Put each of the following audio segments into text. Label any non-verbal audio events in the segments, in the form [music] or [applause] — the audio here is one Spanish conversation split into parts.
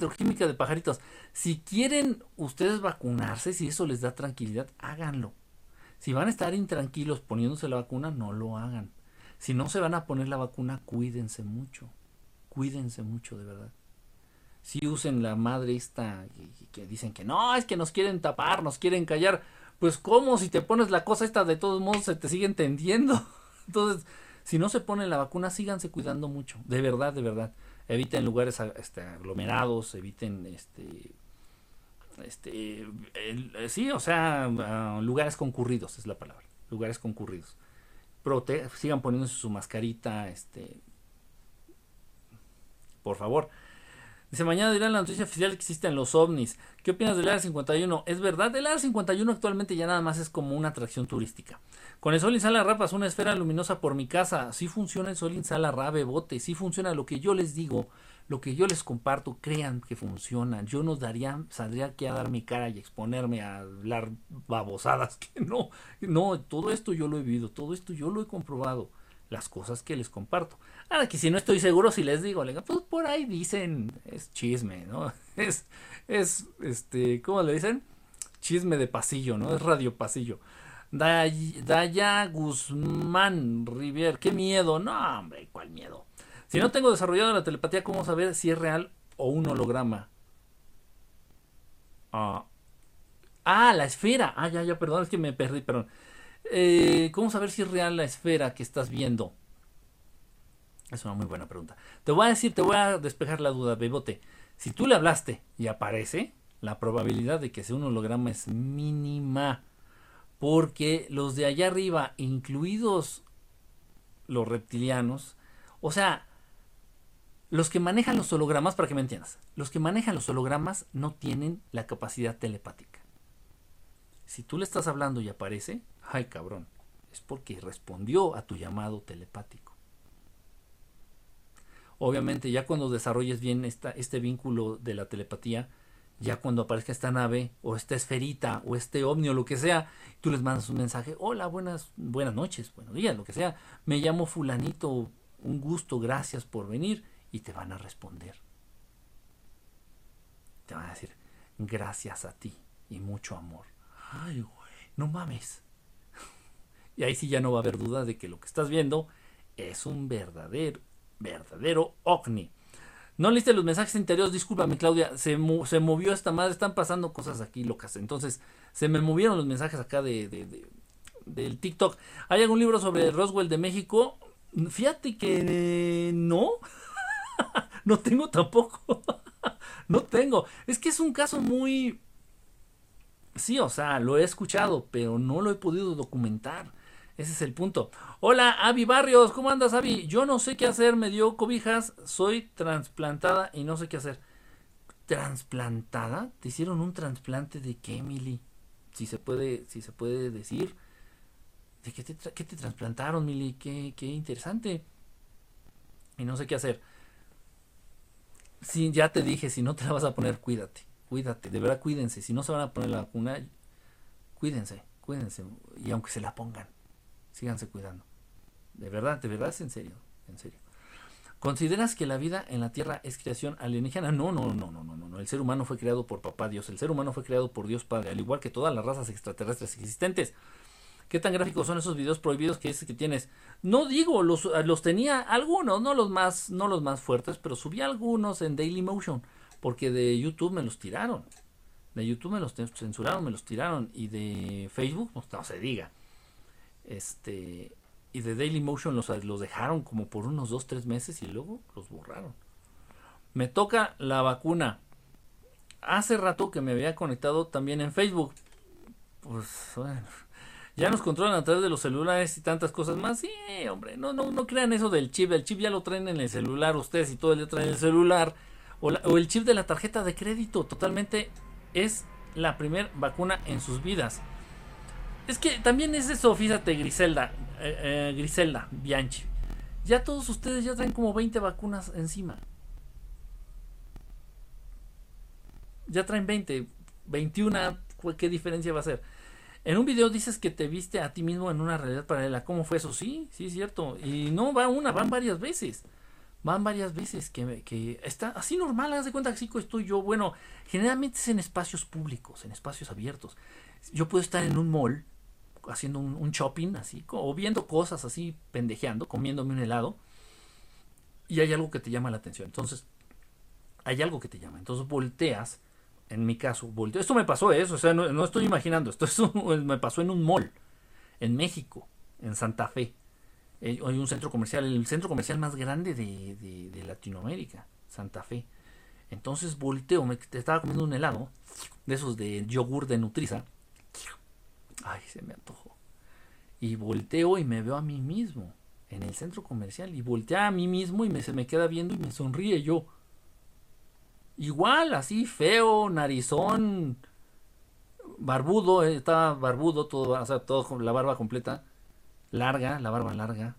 electroquímica de pajaritos. Si quieren ustedes vacunarse, si eso les da tranquilidad, háganlo. Si van a estar intranquilos poniéndose la vacuna, no lo hagan. Si no se van a poner la vacuna, cuídense mucho. Cuídense mucho, de verdad. Si usen la madre esta que, dicen que no, es que nos quieren tapar, nos quieren callar. Pues cómo si te pones la cosa esta de todos modos se te sigue entendiendo. [laughs] Entonces, si no se ponen la vacuna, síganse cuidando mucho. De verdad, de verdad. Eviten lugares este, aglomerados, eviten este este sí, o sea, lugares concurridos es la palabra, lugares concurridos. Prote sigan poniéndose su mascarita, este por favor. Dice, mañana dirán la noticia oficial que existen los ovnis. ¿Qué opinas del Área 51? Es verdad, el Área 51 actualmente ya nada más es como una atracción turística. Con el sol insala rapas una esfera luminosa por mi casa. Sí funciona el sol insala rabe bote. Sí funciona lo que yo les digo, lo que yo les comparto. Crean que funciona. Yo no daría, saldría aquí a dar mi cara y exponerme a hablar babosadas. [laughs] Que no, no, todo esto yo lo he vivido, todo esto yo lo he comprobado. Las cosas que les comparto. Ahora que si no estoy seguro, si les digo, pues por ahí dicen, es chisme, ¿no? [laughs] Es, es, este, ¿cómo le dicen? Chisme de pasillo, ¿no? Es radio pasillo. Daya Guzmán Rivier, qué miedo, no, hombre, ¿cuál miedo? Si no tengo desarrollado la telepatía, ¿cómo saber si es real o un holograma? Ah, ah la esfera. Ah, ya, ya, perdón, es que me perdí, perdón. Eh, ¿Cómo saber si es real la esfera que estás viendo? Es una muy buena pregunta. Te voy a decir, te voy a despejar la duda, Bebote. Si tú le hablaste y aparece, la probabilidad de que sea un holograma es mínima. Porque los de allá arriba, incluidos los reptilianos, o sea, los que manejan los hologramas, para que me entiendas, los que manejan los hologramas no tienen la capacidad telepática. Si tú le estás hablando y aparece, ay cabrón, es porque respondió a tu llamado telepático. Obviamente ya cuando desarrolles bien esta, este vínculo de la telepatía, ya cuando aparezca esta nave o esta esferita o este ovni o lo que sea, tú les mandas un mensaje, hola, buenas, buenas noches, buenos días, lo que sea, me llamo fulanito, un gusto, gracias por venir y te van a responder. Te van a decir, gracias a ti y mucho amor. Ay, güey, no mames. Y ahí sí ya no va a haber duda de que lo que estás viendo es un verdadero, verdadero ovni. No leíste los mensajes interiores, discúlpame Claudia, se, se movió esta madre, están pasando cosas aquí locas. Entonces, se me movieron los mensajes acá de, de, del TikTok. ¿Hay algún libro sobre Roswell de México? Fíjate que no. [laughs] no tengo tampoco. [laughs] no tengo. Es que es un caso muy... Sí, o sea, lo he escuchado, pero no lo he podido documentar. Ese es el punto. Hola, Avi Barrios, ¿cómo andas, Avi? Yo no sé qué hacer, me dio cobijas, soy trasplantada y no sé qué hacer. ¿Transplantada? ¿Te hicieron un trasplante de qué, Mili? Si se puede, si se puede decir. ¿De qué te, qué te trasplantaron, Mili? Qué, qué interesante. Y no sé qué hacer. Sí, ya te dije, si no te la vas a poner, cuídate. Cuídate, de verdad cuídense. Si no se van a poner la vacuna, cuídense, cuídense. Y aunque se la pongan síganse cuidando. De verdad, de verdad es en serio, en serio. ¿Consideras que la vida en la Tierra es creación alienígena? No, no, no, no, no, no. El ser humano fue creado por papá Dios. El ser humano fue creado por Dios Padre, al igual que todas las razas extraterrestres existentes. ¿Qué tan gráficos son esos videos prohibidos que dices que tienes? No digo, los, los tenía algunos, no los más, no los más fuertes, pero subí algunos en Daily Motion, porque de YouTube me los tiraron. De YouTube me los censuraron, me los tiraron. Y de Facebook, pues no se diga. Este, y de Daily Motion los, los dejaron como por unos 2-3 meses y luego los borraron. Me toca la vacuna. Hace rato que me había conectado también en Facebook. Pues bueno, ya nos controlan a través de los celulares y tantas cosas más. Sí, hombre, no, no, no crean eso del chip. El chip ya lo traen en el celular ustedes y todo el día traen el celular. O, o el chip de la tarjeta de crédito. Totalmente es la primera vacuna en sus vidas. Es que también es eso, fíjate, Griselda, eh, eh, Griselda Bianchi. Ya todos ustedes ya traen como 20 vacunas encima. Ya traen 20, 21, ¿qué diferencia va a ser? En un video dices que te viste a ti mismo en una realidad paralela. ¿Cómo fue eso? Sí, sí, es cierto. Y no va una, van varias veces. Van varias veces que, que está así normal, haz de cuenta que estoy yo. Bueno, generalmente es en espacios públicos, en espacios abiertos. Yo puedo estar en un mall haciendo un, shopping así, o viendo cosas así, pendejeando, comiéndome un helado, y hay algo que te llama la atención. Entonces, hay algo que te llama. Entonces volteas, en mi caso, volteo. Esto me pasó, eso, ¿eh? o sea, no, estoy imaginando, esto me pasó en un mall, en México, en Santa Fe. Eh, hay un centro comercial, el centro comercial más grande de, de, Latinoamérica, Santa Fe. Entonces volteo, me estaba comiendo un helado, de esos de yogur de Nutriza. Ay, se me antojó. Y volteo y me veo a mí mismo en el centro comercial. Y voltea a mí mismo y me, se me queda viendo y me sonríe yo. Igual, así, feo, narizón, barbudo, eh, estaba barbudo, todo, o sea, todo la barba completa larga, la barba larga,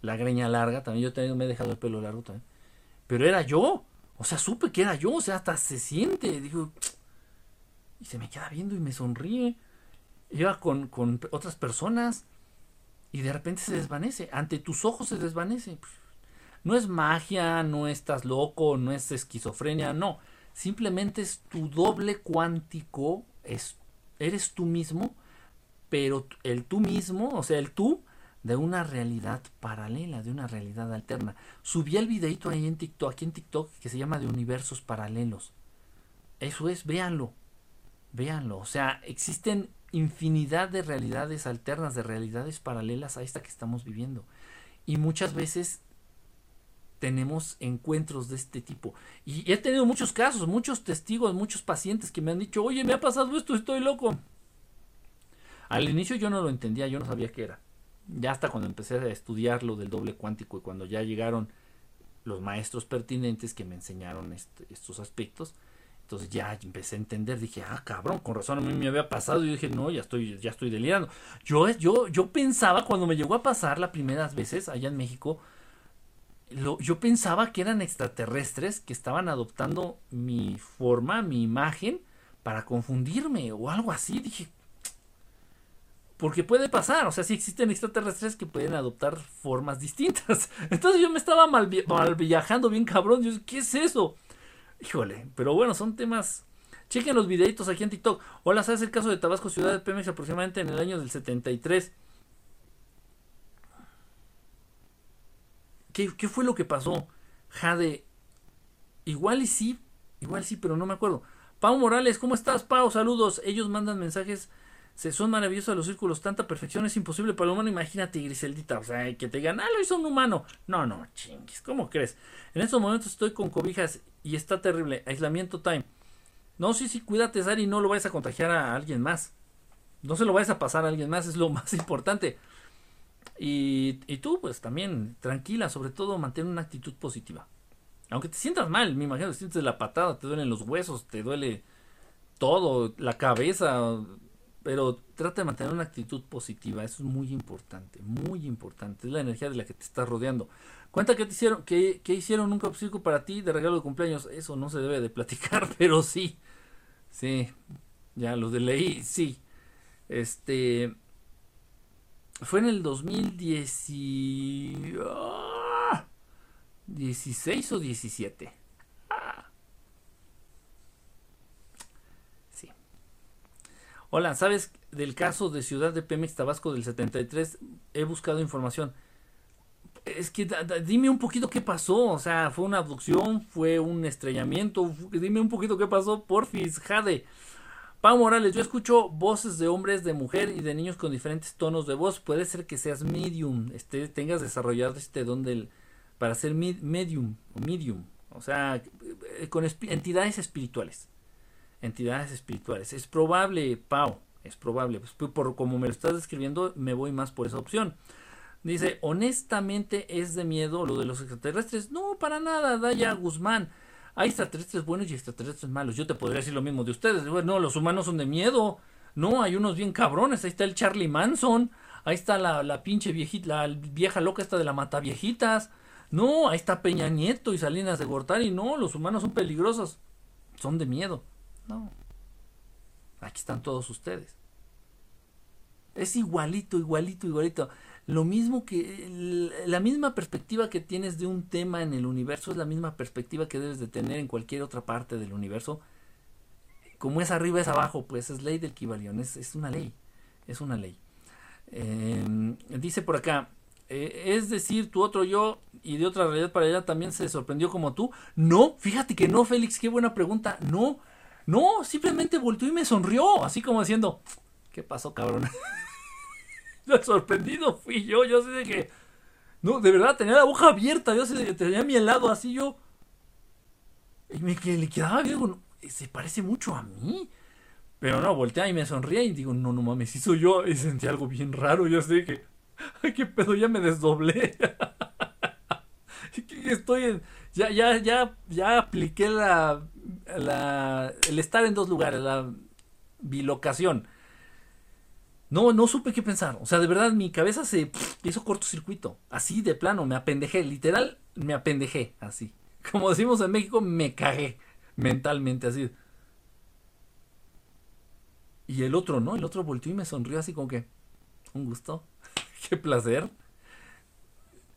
la greña larga, también yo también me he dejado el pelo largo también. Pero era yo, o sea, supe que era yo, o sea, hasta se siente, dijo, y se me queda viendo y me sonríe. Iba con, con otras personas y de repente se desvanece, ante tus ojos se desvanece. No es magia, no estás loco, no es esquizofrenia, no. Simplemente es tu doble cuántico, es, eres tú mismo pero el tú mismo, o sea, el tú de una realidad paralela, de una realidad alterna. Subí el videito ahí en TikTok, aquí en TikTok, que se llama de universos paralelos. Eso es, véanlo, véanlo. O sea, existen infinidad de realidades alternas, de realidades paralelas a esta que estamos viviendo. Y muchas veces tenemos encuentros de este tipo. Y he tenido muchos casos, muchos testigos, muchos pacientes que me han dicho, oye, me ha pasado esto, estoy loco. Al inicio yo no lo entendía, yo no sabía qué era. Ya hasta cuando empecé a estudiar lo del doble cuántico y cuando ya llegaron los maestros pertinentes que me enseñaron este, estos aspectos, entonces ya empecé a entender, dije, ah, cabrón, con razón a mí me había pasado. Y dije, no, ya estoy, ya estoy delirando. Yo, yo, yo pensaba, cuando me llegó a pasar las primeras veces allá en México, lo, yo pensaba que eran extraterrestres que estaban adoptando mi forma, mi imagen, para confundirme o algo así. Dije, porque puede pasar, o sea, sí existen extraterrestres que pueden adoptar formas distintas. [laughs] Entonces yo me estaba mal, viajando bien cabrón. Yo, ¿qué es eso? Híjole, pero bueno, son temas. Chequen los videitos aquí en TikTok. Hola, ¿sabes el caso de Tabasco, ciudad de Pemex, aproximadamente en el año del 73? ¿Qué, ¿Qué fue lo que pasó? Jade. Igual y sí, igual sí, pero no me acuerdo. Pau Morales, ¿cómo estás, Pau? Saludos. Ellos mandan mensajes se son maravillosos los círculos, tanta perfección es imposible para el humano. Imagínate, Griseldita, o sea, que te digan, ah, lo hizo un humano. No, no, chingues, ¿cómo crees? En estos momentos estoy con cobijas y está terrible. Aislamiento time. No, sí, sí, cuídate, Sari, no lo vayas a contagiar a alguien más. No se lo vayas a pasar a alguien más, es lo [laughs] más importante. Y, y tú, pues también, tranquila, sobre todo, mantén una actitud positiva. Aunque te sientas mal, me imagino, te sientes la patada, te duelen los huesos, te duele todo, la cabeza, pero trata de mantener una actitud positiva, eso es muy importante, muy importante, es la energía de la que te estás rodeando. Cuenta que te hicieron, que, que hicieron un capsico para ti de regalo de cumpleaños, eso no se debe de platicar, [laughs] pero sí, sí, ya lo de leí, sí, este, fue en el 2016 ¡ah! o 17 Hola, ¿sabes del caso de Ciudad de Pemex Tabasco del 73? He buscado información. Es que dime un poquito qué pasó, o sea, fue una abducción, fue un estrellamiento, dime un poquito qué pasó, porfis, Jade. Pau Morales, yo escucho voces de hombres, de mujer y de niños con diferentes tonos de voz. Puede ser que seas medium, este, tengas desarrollado este don del, para ser medium, medium, o sea, eh, con entidades espirituales entidades espirituales. Es probable, Pau, es probable. Pues, por como me lo estás describiendo, me voy más por esa opción. Dice, honestamente es de miedo lo de los extraterrestres. No, para nada, Daya Guzmán. Hay extraterrestres buenos y extraterrestres malos. Yo te podría decir lo mismo de ustedes. no, los humanos son de miedo. No, hay unos bien cabrones. Ahí está el Charlie Manson. Ahí está la, la pinche viejita, la vieja loca esta de la mata viejitas. No, ahí está Peña Nieto y Salinas de Gortari. No, los humanos son peligrosos. Son de miedo. No. Aquí están todos ustedes. Es igualito, igualito, igualito. lo mismo que la misma perspectiva que tienes de un tema en el universo es la misma perspectiva que debes de tener en cualquier otra parte del universo. Como es arriba es abajo, pues es ley del Kibalión, es, es una ley, es una ley. Em, dice por acá, eh, es decir, tu otro yo y de otra realidad para allá también se sorprendió como tú. No, fíjate que no, Félix, qué buena pregunta. No, no, simplemente volteó y me sonrió, así como diciendo, ¿qué pasó, cabrón? [laughs] sorprendido fui yo, yo sé que... No, de verdad, tenía la boca abierta, yo sé que tenía mi helado así yo... Y me le quedaba bien, se parece mucho a mí. Pero no, voltea y me sonríe y digo, no, no mames, si soy yo. Y sentí algo bien raro, yo sé que... Ay, qué pedo, ya me desdoblé. [laughs] [laughs] Estoy en... Ya, ya, ya, ya apliqué la, la... El estar en dos lugares, la bilocación. No, no supe qué pensar. O sea, de verdad, mi cabeza se hizo cortocircuito. Así de plano, me apendejé. Literal, me apendejé. Así. [laughs] Como decimos en México, me cagué mentalmente, así. Y el otro, ¿no? El otro volteó y me sonrió así como que, un gusto, [laughs] qué placer.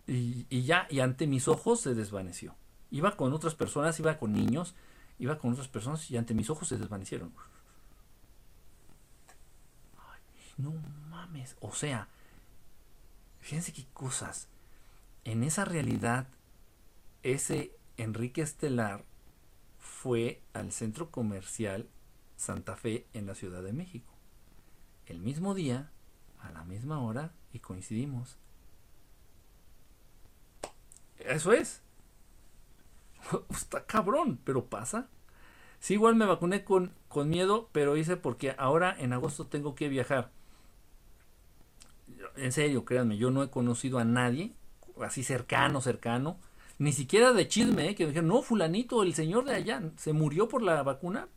Y, ya, y ante mis ojos se desvaneció. Iba con otras personas, iba con niños, iba con otras personas y ante mis ojos se desvanecieron. no mames. O sea, fíjense qué cosas. En esa realidad, ese Enrique Estelar fue al centro comercial Santa Fe en la Ciudad de México. El mismo día, a la misma hora, y coincidimos. Eso es. [laughs] Está cabrón, pero pasa. Sí, igual me vacuné con, con miedo, pero hice porque ahora en agosto tengo que viajar en serio, créanme, yo no he conocido a nadie así cercano, cercano, ni siquiera de chisme, ¿eh? que dijeron, no, fulanito, el señor de allá, se murió por la vacuna.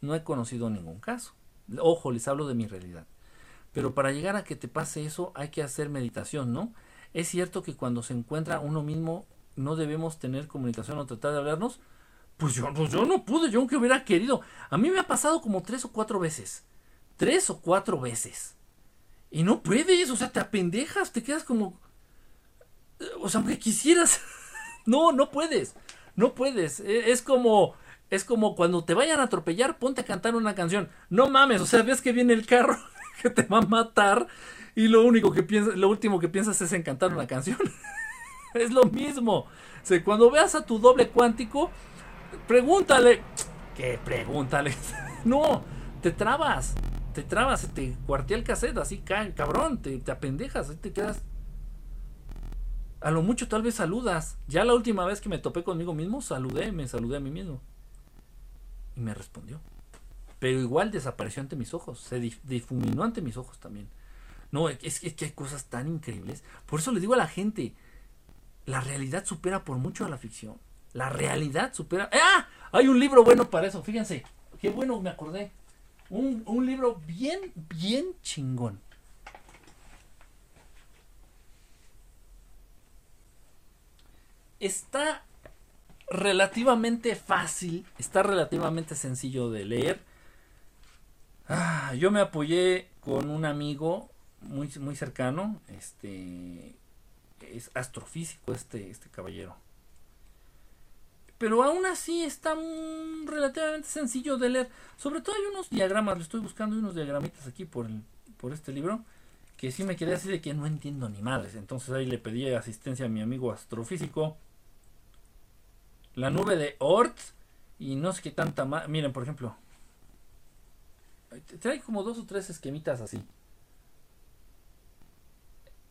No he conocido ningún caso. Ojo, les hablo de mi realidad. Pero para llegar a que te pase eso hay que hacer meditación, ¿no? Es cierto que cuando se encuentra uno mismo no debemos tener comunicación o tratar de hablarnos. Pues yo, pues yo no pude, yo aunque hubiera querido. A mí me ha pasado como tres o cuatro veces. Tres o cuatro veces. Y no puedes, o sea, te apendejas, te quedas como... O sea, aunque quisieras... [laughs] no, no puedes. No puedes. E, es como... Es como cuando te vayan a atropellar, ponte a cantar una canción. No mames, o sea, ves que viene el carro [laughs] que te va a matar y lo único que piensas, lo último que piensas es en cantar una canción. [laughs] es lo mismo. O sea, cuando veas a tu doble cuántico, pregúntale. ¿Qué pregúntale? [laughs] no, te trabas te trabas, te cuartea el cassette, así cabrón, te, te apendejas, te quedas. A lo mucho tal vez saludas. Ya la última vez que me topé conmigo mismo, saludé, me saludé a mí mismo. Y me respondió. Pero igual desapareció ante mis ojos, se difuminó ante mis ojos también. No, es, que hay cosas tan increíbles. Por eso le digo a la gente, la realidad supera por mucho a la ficción. La realidad supera... ¡Ah! Hay un libro bueno para eso, fíjense. Qué bueno me acordé. Un, libro bien, bien chingón. Está relativamente fácil, está relativamente sencillo de leer. Ah, yo me apoyé con un amigo muy, muy cercano, este es astrofísico este, este caballero. Pero aún así está relativamente sencillo de leer. Sobre todo hay unos diagramas, le estoy buscando unos diagramitas aquí por, por este libro, que sí me quedé así de que no entiendo ni madres. Entonces ahí le pedí asistencia a mi amigo astrofísico. La nube de Oort y no sé qué tanta más. Miren, por ejemplo, trae como dos o tres esquemitas así.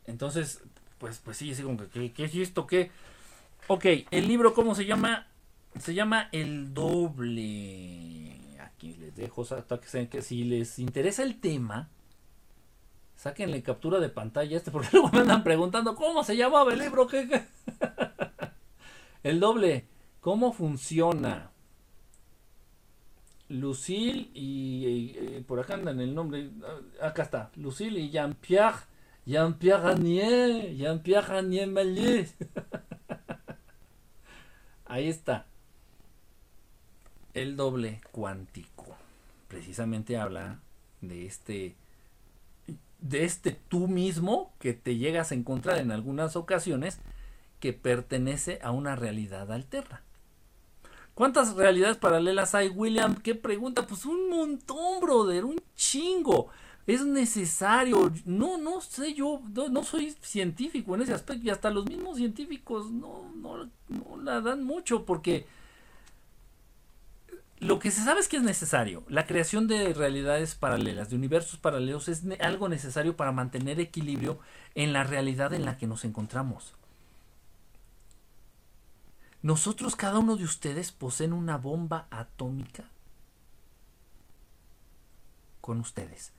Entonces, pues, pues sí, así como que, ¿qué es esto? ¿Qué? Ok, el libro, ¿cómo se llama? Se llama El Doble. Aquí les dejo hasta que, que si les interesa el tema, sáquenle captura de pantalla este, porque [laughs] luego me andan preguntando cómo se llamaba el libro. [laughs] el Doble, ¿cómo funciona? Lucille y, por acá andan el nombre, acá está, Lucille y Jean-Pierre, Jean-Pierre Ranier, Jean-Pierre Ranier Ahí está el doble cuántico. Precisamente habla de este de este tú mismo que te llegas a encontrar en algunas ocasiones que pertenece a una realidad alterna. ¿Cuántas realidades paralelas hay, William? ¿Qué pregunta? Pues un montón, brother, un chingo. Es necesario. No, no sé, yo no, soy científico en ese aspecto y hasta los mismos científicos no, no, no la dan mucho porque lo que se sabe es que es necesario. La creación de realidades paralelas, de universos paralelos, es algo necesario para mantener equilibrio en la realidad en la que nos encontramos. Nosotros, cada uno de ustedes, poseen una bomba atómica con ustedes.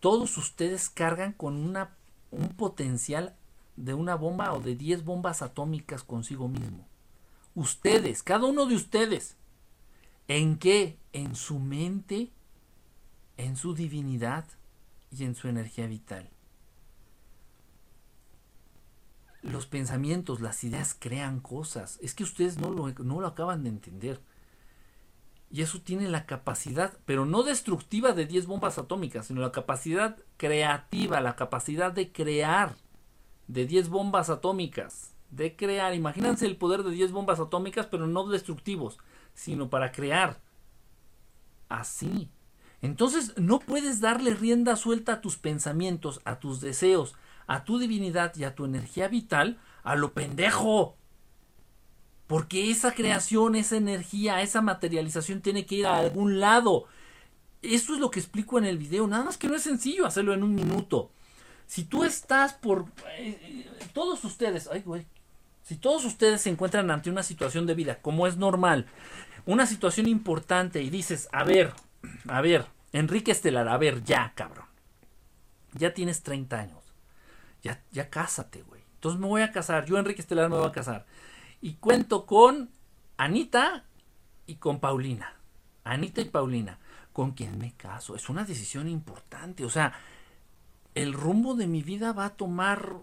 Todos ustedes cargan con una, un potencial de una bomba o de 10 bombas atómicas consigo mismo. Ustedes, cada uno de ustedes. ¿En qué? En su mente, en su divinidad y en su energía vital. Los pensamientos, las ideas crean cosas. Es que ustedes no lo, no lo acaban de entender. Y eso tiene la capacidad, pero no destructiva de 10 bombas atómicas, sino la capacidad creativa, la capacidad de crear de 10 bombas atómicas. De crear, imagínense el poder de 10 bombas atómicas, pero no destructivos sino para crear. Así. Entonces no puedes darle rienda suelta a tus pensamientos, a tus deseos, a tu divinidad y a tu energía vital a lo pendejo. Porque esa creación, esa energía, esa materialización tiene que ir a algún lado. Eso es lo que explico en el video. Nada más que no es sencillo hacerlo en un minuto. Si tú estás por... Eh, eh, todos ustedes... Ay, güey. Si todos ustedes se encuentran ante una situación de vida, como es normal, una situación importante y dices, a ver, a ver, Enrique Estelar, a ver, ya, cabrón. Ya tienes 30 años. Ya, ya cásate, güey. Entonces me voy a casar. Yo, Enrique Estelar, me voy a casar. Y cuento con Anita y con Paulina. Anita y Paulina. ¿Con quién me caso? Es una decisión importante. O sea, el rumbo de mi vida va a tomar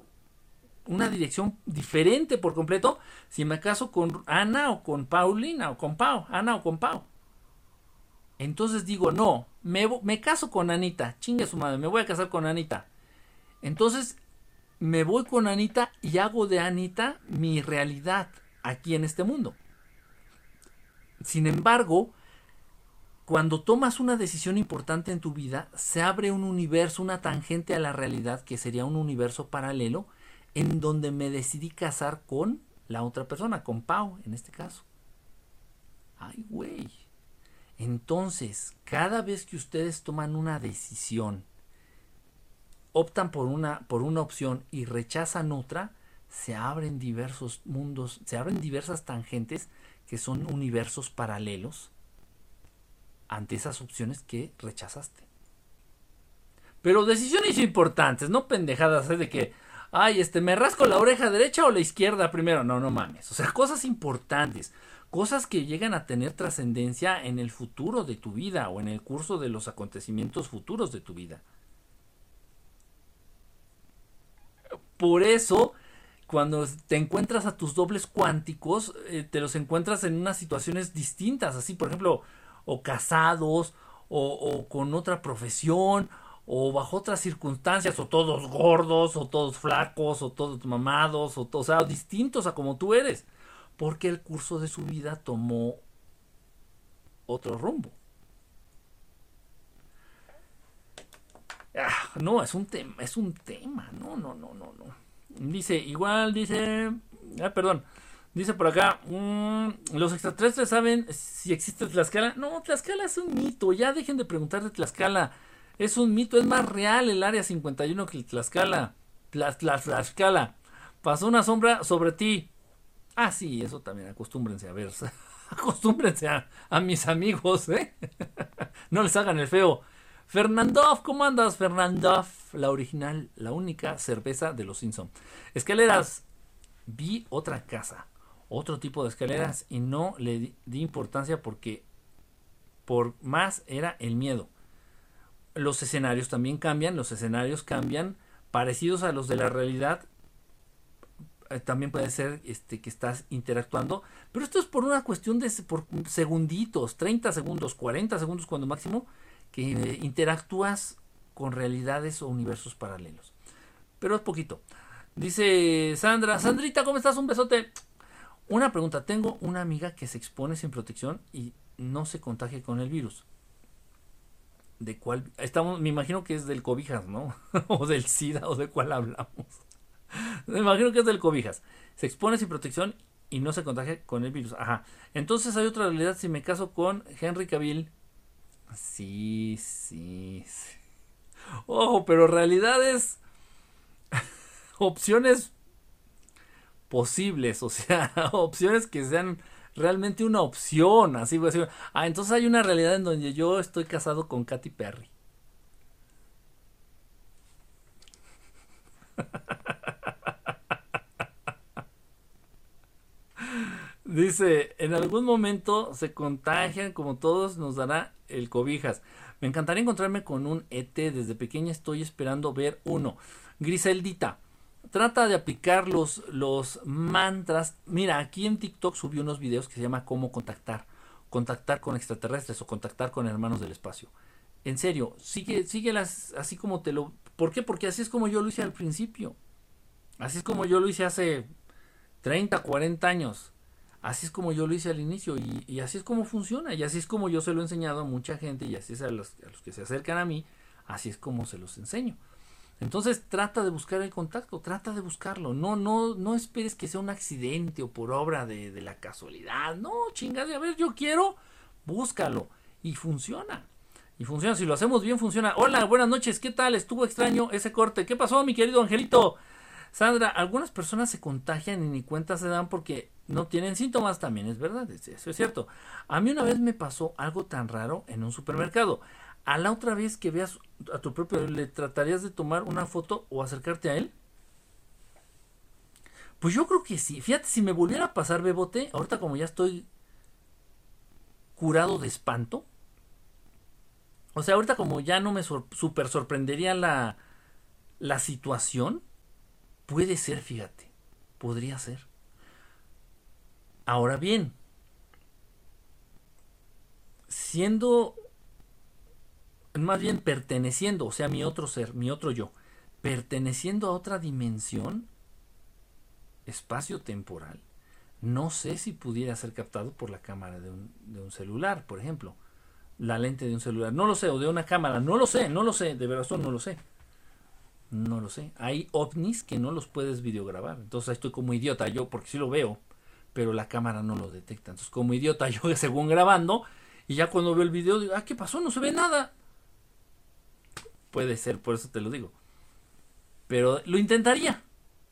una dirección diferente por completo si me caso con Ana o con Paulina o con Pau, Ana o con Pau. Entonces digo, no, me, me caso con Anita, chingue su madre, me voy a casar con Anita. Entonces me voy con Anita y hago de Anita mi realidad aquí en este mundo. Sin embargo, cuando tomas una decisión importante en tu vida, se abre un universo, una tangente a la realidad que sería un universo paralelo en donde me decidí casar con la otra persona, con Pau en este caso. Ay, güey. Entonces, cada vez que ustedes toman una decisión, optan por una, por una opción y rechazan otra, se abren diversos mundos, se abren diversas tangentes que son universos paralelos ante esas opciones que rechazaste. Pero decisiones importantes, no pendejadas ¿eh? de que, ay, este, me rasco la oreja derecha o la izquierda primero. No, no mames. O sea, cosas importantes, cosas que llegan a tener trascendencia en el futuro de tu vida o en el curso de los acontecimientos futuros de tu vida. Por eso, cuando te encuentras a tus dobles cuánticos, eh, te los encuentras en unas situaciones distintas, así por ejemplo, o casados, o, con otra profesión, o bajo otras circunstancias, o todos gordos, o todos flacos, o todos mamados, o, o sea, distintos a como tú eres, porque el curso de su vida tomó otro rumbo. Ah, no, es un tema, es un tema, no, no, no, no, no. Dice, igual, dice, ah, perdón, dice por acá, mm, los extraterrestres saben si existe Tlaxcala. No, Tlaxcala es un mito, ya dejen de preguntar de Tlaxcala. Es un mito, es más real el área 51 que el Tlaxcala. Tlaxcala. Pasó una sombra sobre ti. Ah, sí, eso también, acostúmbrense a ver. [laughs] acostúmbrense a, mis amigos, ¿eh? [laughs] no les hagan el feo. Fernandov, ¿cómo andas, Fernandov? La original, la única cerveza de los Simpson. Escaleras. Vi otra casa, otro tipo de escaleras y no le di importancia porque por más era el miedo los escenarios también cambian, los escenarios cambian parecidos a los de la realidad. Eh, también puede ser este, que estás interactuando, pero esto es por una cuestión de por segunditos, 30 segundos, 40 segundos cuando máximo, que interactúas con realidades o universos paralelos. Pero es poquito. Dice Sandra, Sandrita, ¿cómo estás? Un besote. Una pregunta, tengo una amiga que se expone sin protección y no se contagia con el virus. ¿De cuál? Estamos, me imagino que es del cobijas, ¿no? [laughs] o del SIDA, o de cuál hablamos. me imagino que es del cobijas. Se expone sin protección y no se contagia con el virus. Ajá. Entonces hay otra realidad si me caso con Henry Cavill. Sí, sí, sí. Ojo, pero realidades [laughs] opciones posibles, o sea, [laughs] opciones que sean realmente una opción, así voy a decir. Ah, entonces hay una realidad en donde yo estoy casado con Katy Perry. [laughs] Dice, en algún momento se contagian como todos nos dará el cobijas. Me encantaría encontrarme con un ET. Desde pequeña estoy esperando ver uno. Griseldita, trata de aplicar los, los mantras. Mira, aquí en TikTok subí unos videos que se llama cómo contactar. Contactar con extraterrestres o contactar con hermanos del espacio. En serio, sigue, síguelas así como te lo... ¿Por qué? Porque así es como yo lo hice al principio. Así es como yo lo hice hace 30, 40 años. Así es como yo lo hice al inicio y, así es como funciona y así es como yo se lo he enseñado a mucha gente y así es a los, que se acercan a mí, así es como se los enseño. Entonces trata de buscar el contacto, trata de buscarlo. No, no, no esperes que sea un accidente o por obra de, la casualidad. No, chingada, a ver, yo quiero, búscalo. Y funciona. Y funciona, si lo hacemos bien, funciona. Hola, buenas noches, ¿qué tal? Estuvo extraño ese corte. ¿Qué pasó, mi querido Angelito? Sandra, algunas personas se contagian y ni cuenta se dan porque no tienen síntomas, también es verdad, eso es cierto. A mí una vez me pasó algo tan raro en un supermercado a la otra vez que veas a tu propio, ¿le tratarías de tomar una foto o acercarte a él? Pues yo creo que sí. Fíjate, si me volviera a pasar Bebote, ahorita como ya estoy curado de espanto. O sea, ahorita como ya no me super sorprendería la, la situación. Puede ser, fíjate. Podría ser. Ahora bien, siendo más bien perteneciendo, o sea, mi otro ser, mi otro yo, perteneciendo a otra dimensión espacio-temporal, no sé si pudiera ser captado por la cámara de un, celular, por ejemplo, la lente de un celular, no lo sé, o de una cámara, no lo sé, no lo sé, de verdad no lo sé. No lo sé. Hay ovnis que no los puedes videograbar. Entonces estoy como idiota yo, porque sí lo veo, pero la cámara no lo detecta. Entonces como idiota [laughs] yo según grabando, y ya cuando veo el video digo, ah, ¿qué pasó? No se ve nada. Puede ser, por eso te lo digo. Pero lo intentaría.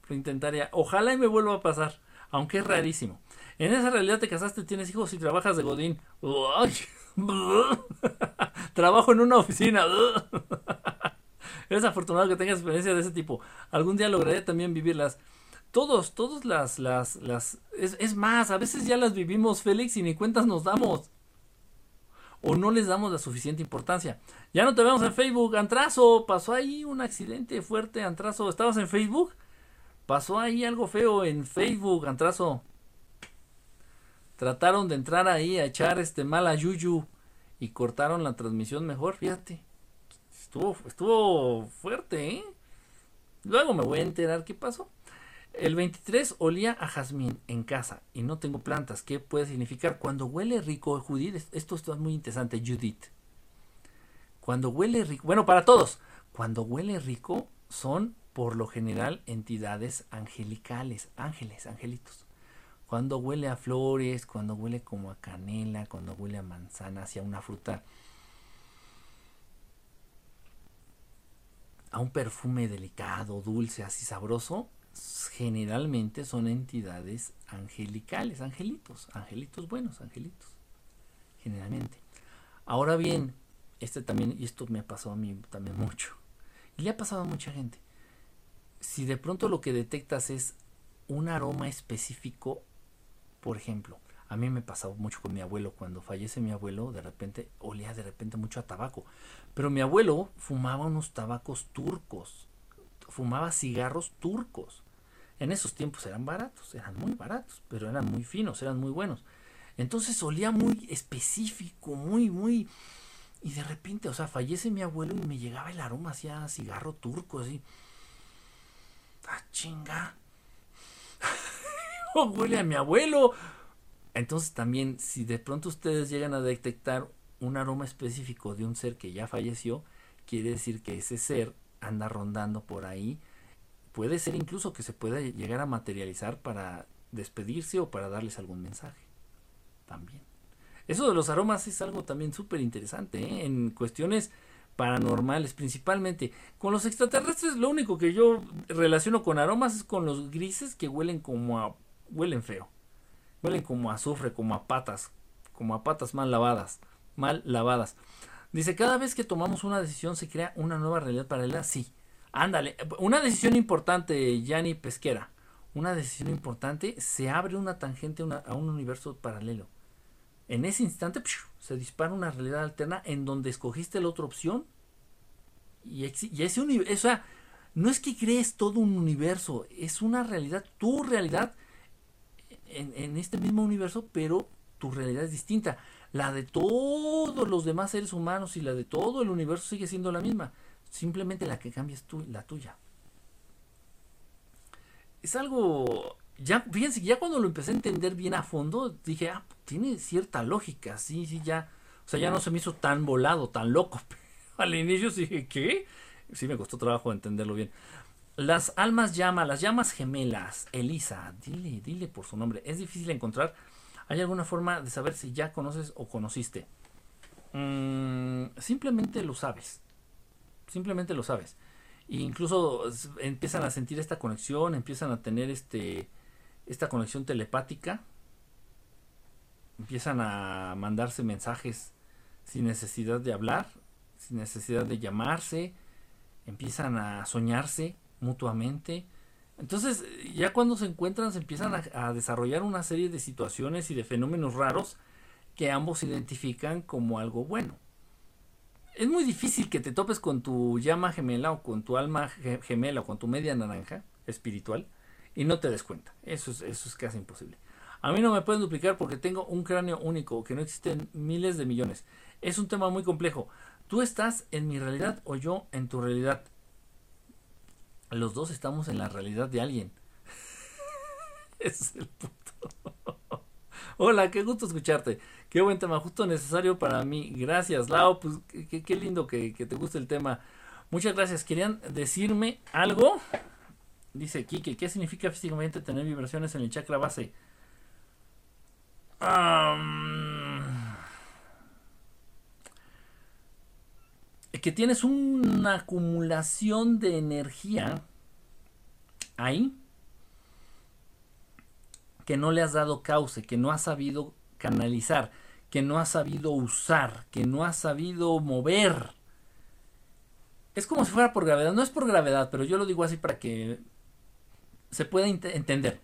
Lo intentaría. Ojalá y me vuelva a pasar. Aunque es rarísimo. En esa realidad te casaste, tienes hijos y trabajas de Godín. [laughs] Trabajo en una oficina. [laughs] Eres afortunado que tengas experiencia de ese tipo. Algún día lograré también vivirlas. Todos, todos las, las, las, es, es más, a veces ya las vivimos, Félix, y ni cuentas nos damos o no les damos la suficiente importancia. Ya no te vemos en Facebook, Antrazo, pasó ahí un accidente fuerte, Antrazo, ¿estabas en Facebook? Pasó ahí algo feo en Facebook, Antrazo. Trataron de entrar ahí a echar este mal a Yuyu y cortaron la transmisión mejor, fíjate. Estuvo, estuvo fuerte, ¿eh? Luego me voy a enterar qué pasó. El 23 olía a jazmín en casa y no tengo plantas. ¿Qué puede significar? Cuando huele rico, Judith, esto está muy interesante, Judith. Cuando huele rico, bueno, para todos, cuando huele rico son por lo general entidades angelicales, ángeles, angelitos. Cuando huele a flores, cuando huele como a canela, cuando huele a manzana, hacia una fruta, a un perfume delicado, dulce, así sabroso, generalmente son entidades angelicales, angelitos, angelitos buenos, angelitos, generalmente. Ahora bien, este también, y esto me ha pasado a mí también mucho, y le ha pasado a mucha gente. Si de pronto lo que detectas es un aroma específico, por ejemplo, a mí me pasado mucho con mi abuelo, cuando fallece mi abuelo, de repente olía de repente mucho a tabaco, pero mi abuelo fumaba unos tabacos turcos, fumaba cigarros turcos. En esos tiempos eran baratos, eran muy baratos, pero eran muy finos, eran muy buenos. Entonces olía muy específico, muy, muy... Y de repente, o sea, fallece mi abuelo y me llegaba el aroma hacia cigarro turco, así. ¡Ah, chinga! [laughs] huele a mi abuelo. Entonces también, si de pronto ustedes llegan a detectar un aroma específico de un ser que ya falleció, quiere decir que ese ser anda rondando por ahí. Puede ser incluso que se pueda llegar a materializar para despedirse o para darles algún mensaje. También. Eso de los aromas es algo también súper interesante ¿eh? en cuestiones paranormales principalmente. Con los extraterrestres lo único que yo relaciono con aromas es con los grises que huelen como a... huelen feo. Huelen como a azufre, como a patas, como a patas mal lavadas, mal lavadas. Dice, cada vez que tomamos una decisión se crea una nueva realidad paralela. Sí, ándale. Una decisión importante, Yanni Pesquera. Una decisión importante, se abre una tangente a un universo paralelo. En ese instante se dispara una realidad alterna en donde escogiste la otra opción. Y, ese universo, o sea, no es que crees todo un universo, es una realidad, tu realidad en, este mismo universo, pero tu realidad es distinta. La de todos los demás seres humanos y la de todo el universo sigue siendo la misma. Simplemente la que cambia es la tuya. Es algo ya, fíjense ya cuando lo empecé a entender bien a fondo, dije, ah, tiene cierta lógica, sí, sí, ya, o sea, ya no se me hizo tan volado, tan loco. [laughs] Al inicio dije, ¿qué? Sí me costó trabajo entenderlo bien. Las almas llama, las llamas gemelas, Elisa, dile, dile por su nombre, es difícil encontrar. ¿Hay alguna forma de saber si ya conoces o conociste? Mm, simplemente lo sabes. Simplemente lo sabes. E incluso empiezan a sentir esta conexión, empiezan a tener este esta conexión telepática, empiezan a mandarse mensajes sin necesidad de hablar, sin necesidad de llamarse, empiezan a soñarse mutuamente. Entonces, ya cuando se encuentran, se empiezan a, desarrollar una serie de situaciones y de fenómenos raros que ambos identifican como algo bueno. Es muy difícil que te topes con tu llama gemela o con tu alma gemela o con tu media naranja espiritual y no te des cuenta. Eso es, eso es casi imposible. A mí no me pueden duplicar porque tengo un cráneo único, que no existen miles de millones. Es un tema muy complejo. Tú estás en mi realidad o yo en tu realidad. Los dos estamos en la realidad de alguien. [laughs] Ese es el punto. Hola, qué gusto escucharte. Qué buen tema, justo necesario para mí. Gracias, Lau. Pues qué, lindo que te guste el tema. Muchas gracias. ¿Querían decirme algo? Dice Kike, ¿qué significa físicamente tener vibraciones en el chakra base? que tienes una acumulación de energía ahí que no le has dado cauce, que no has sabido canalizar, que no has sabido usar, que no has sabido mover. Es como si fuera por gravedad, no es por gravedad, pero yo lo digo así para que se puede entender,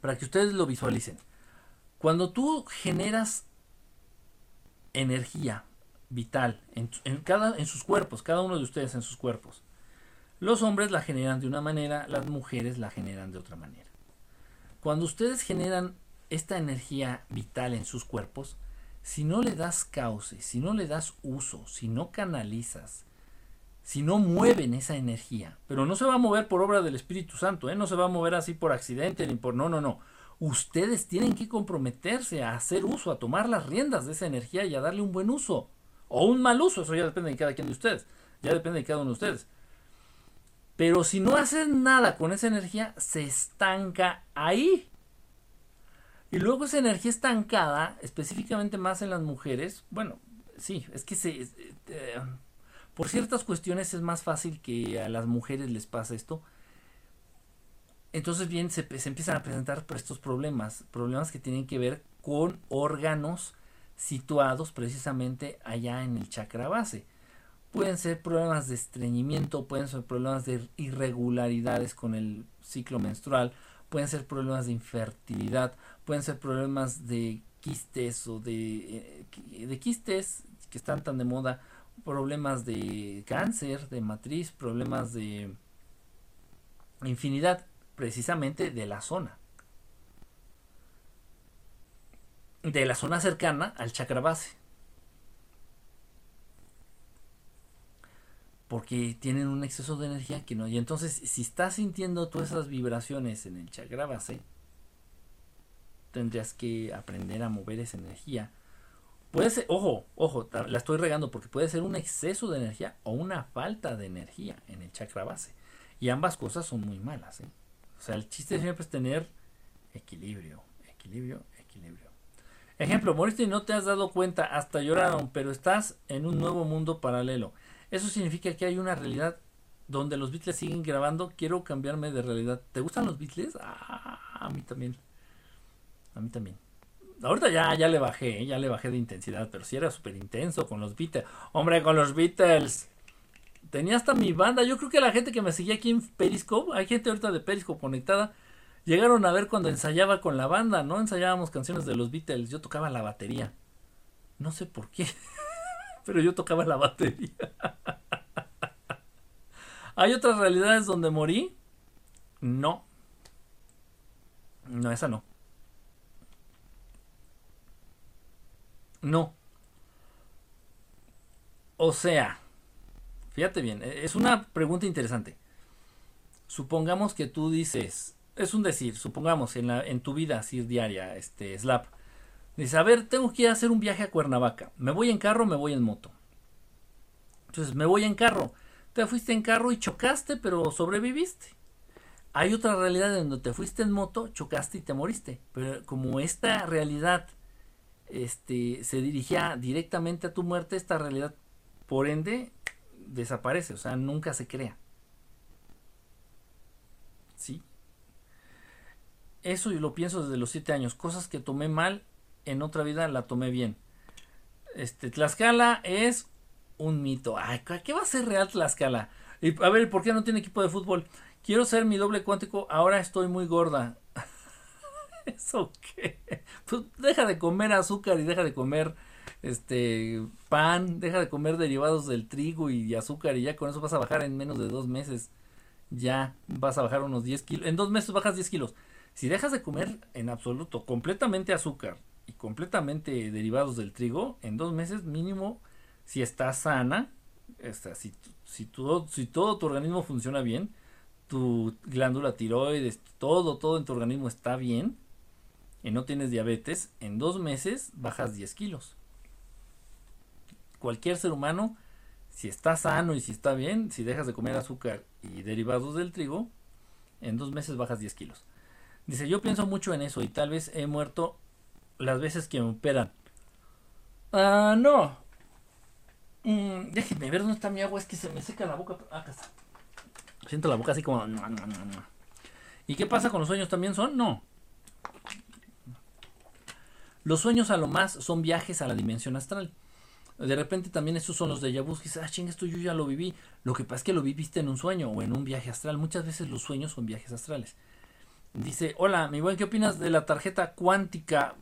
para que ustedes lo visualicen. Cuando tú generas energía vital en, cada, en sus cuerpos, cada uno de ustedes en sus cuerpos, los hombres la generan de una manera, las mujeres la generan de otra manera. Cuando ustedes generan esta energía vital en sus cuerpos, si no le das cauce, si no le das uso, si no canalizas, si no mueven esa energía. Pero no se va a mover por obra del Espíritu Santo, ¿eh? no se va a mover así por accidente ni por... No, no, no. Ustedes tienen que comprometerse a hacer uso, a tomar las riendas de esa energía y a darle un buen uso. O un mal uso, eso ya depende de cada quien de ustedes. Ya depende de cada uno de ustedes. Pero si no hacen nada con esa energía, se estanca ahí. Y luego esa energía estancada, específicamente más en las mujeres, bueno, sí, es que se... Eh, por ciertas cuestiones es más fácil que a las mujeres les pase esto. Entonces bien, se, empiezan a presentar estos problemas, problemas que tienen que ver con órganos situados precisamente allá en el chakra base. Pueden ser problemas de estreñimiento, pueden ser problemas de irregularidades con el ciclo menstrual, pueden ser problemas de infertilidad, pueden ser problemas de quistes o de, eh, de quistes que están tan de moda problemas de cáncer, de matriz, problemas de infinidad, precisamente de la zona. De la zona cercana al chakra base. Porque tienen un exceso de energía que no. Y entonces, si estás sintiendo todas esas vibraciones en el chakra base, tendrías que aprender a mover esa energía. Puede ser, ojo, ojo, la estoy regando porque puede ser un exceso de energía o una falta de energía en el chakra base. Y ambas cosas son muy malas. ¿eh? O sea, el chiste siempre es tener equilibrio, equilibrio, equilibrio. Ejemplo, moriste y no te has dado cuenta, hasta lloraron, pero estás en un nuevo mundo paralelo. Eso significa que hay una realidad donde los Beatles siguen grabando. Quiero cambiarme de realidad. ¿Te gustan los Beatles? Ah, a mí también. A mí también. Ahorita ya, ya le bajé, ya le bajé de intensidad, pero sí era súper intenso con los Beatles. Hombre, con los Beatles. Tenía hasta mi banda. Yo creo que la gente que me seguía aquí en Periscope, hay gente ahorita de Periscope conectada, llegaron a ver cuando ensayaba con la banda, ¿no? Ensayábamos canciones de los Beatles. Yo tocaba la batería. No sé por qué. [laughs] pero yo tocaba la batería. [laughs] ¿Hay otras realidades donde morí? No. No, esa no. No. O sea, fíjate bien, e, es una pregunta interesante. Supongamos que tú dices, es un decir, supongamos en, tu vida así diaria, este, Slap, Dice, a ver, tengo que ir a hacer un viaje a Cuernavaca. ¿Me voy en carro o me voy en moto? Entonces, me voy en carro. Te fuiste en carro y chocaste, pero sobreviviste. Hay otra realidad en donde te fuiste en moto, chocaste y te moriste. Pero como esta realidad este, se dirigía directamente a tu muerte, esta realidad, por ende, desaparece. O sea, nunca se crea. ¿Sí? Eso yo lo pienso desde los siete años. Cosas que tomé mal en otra vida la tomé bien. Este, Tlaxcala es un mito. Ay, ¿qué va a ser real Tlaxcala? Y, a ver, ¿por qué no tiene equipo de fútbol? Quiero ser mi doble cuántico, ahora estoy muy gorda. [laughs] ¿Eso qué? Pues deja de comer azúcar y deja de comer este pan, deja de comer derivados del trigo y azúcar y ya con eso vas a bajar en menos de dos meses. Ya vas a bajar unos 10 kilos. En dos meses bajas 10 kilos. Si dejas de comer en absoluto completamente azúcar, y completamente derivados del trigo, en dos meses mínimo, si estás sana, si, si, todo, si todo tu organismo funciona bien, tu glándula tiroides, todo, todo en tu organismo está bien, y no tienes diabetes, en dos meses bajas 10 kilos. Cualquier ser humano, si está sano y si está bien, si dejas de comer azúcar y derivados del trigo, en dos meses bajas 10 kilos. Dice, yo pienso mucho en eso y tal vez he muerto las veces que me operan. Ah, no. Mm, déjenme ver dónde está mi agua, es que se me seca la boca. Acá está. Siento la boca así como... ¿Y qué pasa con los sueños? ¿También son? No. Los sueños a lo más son viajes a la dimensión astral. De repente también estos son los de vu. Que ah, ching, esto yo ya lo viví. Lo que pasa es que lo viviste en un sueño o en un viaje astral. Muchas veces los sueños son viajes astrales. Dice, hola, mi buen, ¿qué opinas de la tarjeta cuántica?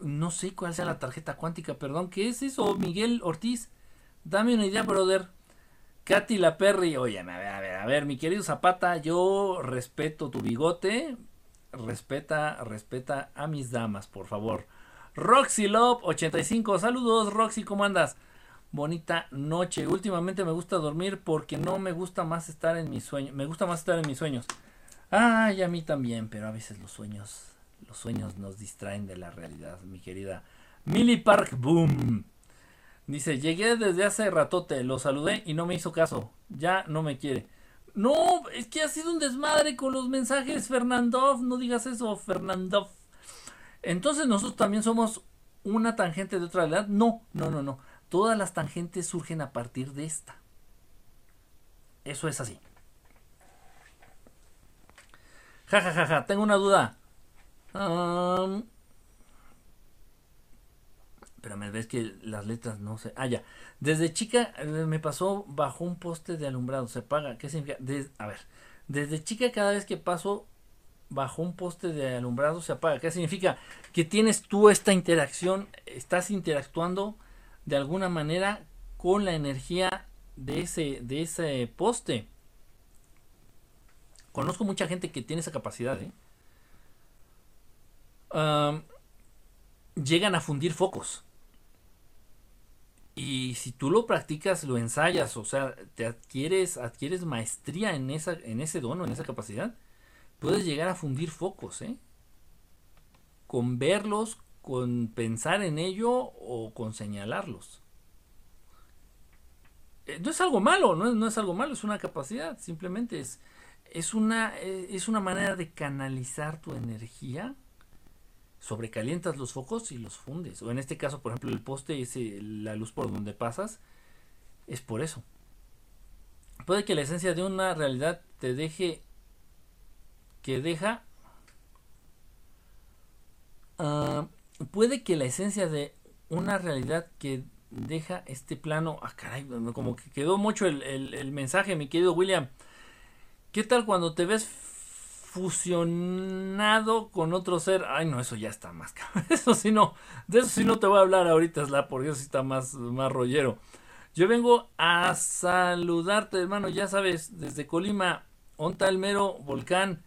No sé cuál sea la tarjeta cuántica, perdón, ¿qué es eso? Miguel Ortiz, dame una idea, brother. Katy La Perry, oye, a ver, a ver, a ver, mi querido Zapata, yo respeto tu bigote, respeta, respeta a mis damas, por favor. Roxy Love 85, saludos Roxy, ¿cómo andas? Bonita noche. Últimamente me gusta dormir porque no me gusta más estar en mis sueños. Me gusta más estar en mis sueños. Ay, a mí también, pero a veces los sueños los sueños nos distraen de la realidad, mi querida Millie Park Boom. Dice, llegué desde hace ratote, lo saludé y no me hizo caso. Ya no me quiere. No, es que ha sido un desmadre con los mensajes, Fernandov. No digas eso, Fernandov. Entonces nosotros también somos una tangente de otra realidad. No, no, no, no. Todas las tangentes surgen a partir de esta. Eso es así. Ja, ja, ja, ja. Tengo una duda. Um, me ves que las letras no sé. Ah, ya. Desde chica eh, me pasó bajo un poste de alumbrado. Se paga. ¿Qué significa? a ver. Desde chica cada vez que paso bajo un poste de alumbrado se apaga. ¿Qué significa? Que tienes tú esta interacción. Estás interactuando de alguna manera con la energía de ese, de ese poste. Conozco mucha gente que tiene esa capacidad, ¿eh? Llegan a fundir focos. Y si tú lo practicas, lo ensayas, o sea, te adquieres, adquieres maestría en, esa, en ese dono, en esa capacidad, puedes llegar a fundir focos, ¿eh? Con verlos, con pensar en ello o con señalarlos. Eh, no es algo malo, no es, no es algo malo, es una capacidad, simplemente es, es, una, eh, es una manera de canalizar tu energía sobrecalientas los focos y los fundes. O en este caso, por ejemplo, el poste es la luz por donde pasas. Es por eso. Puede que la esencia de una realidad te deje que deja... Ah, puede que la esencia de una realidad que deja este plano... Ah, caray, como que quedó mucho el, el mensaje, mi querido William. ¿Qué tal cuando te ves fusionado con otro ser. Ay, no, eso ya está más [laughs] Eso sí no, de eso sí no te voy a hablar ahorita, Sla, porque eso sí está más, más rollero. Yo vengo a saludarte, hermano, ya sabes, desde Colima, onta el mero volcán.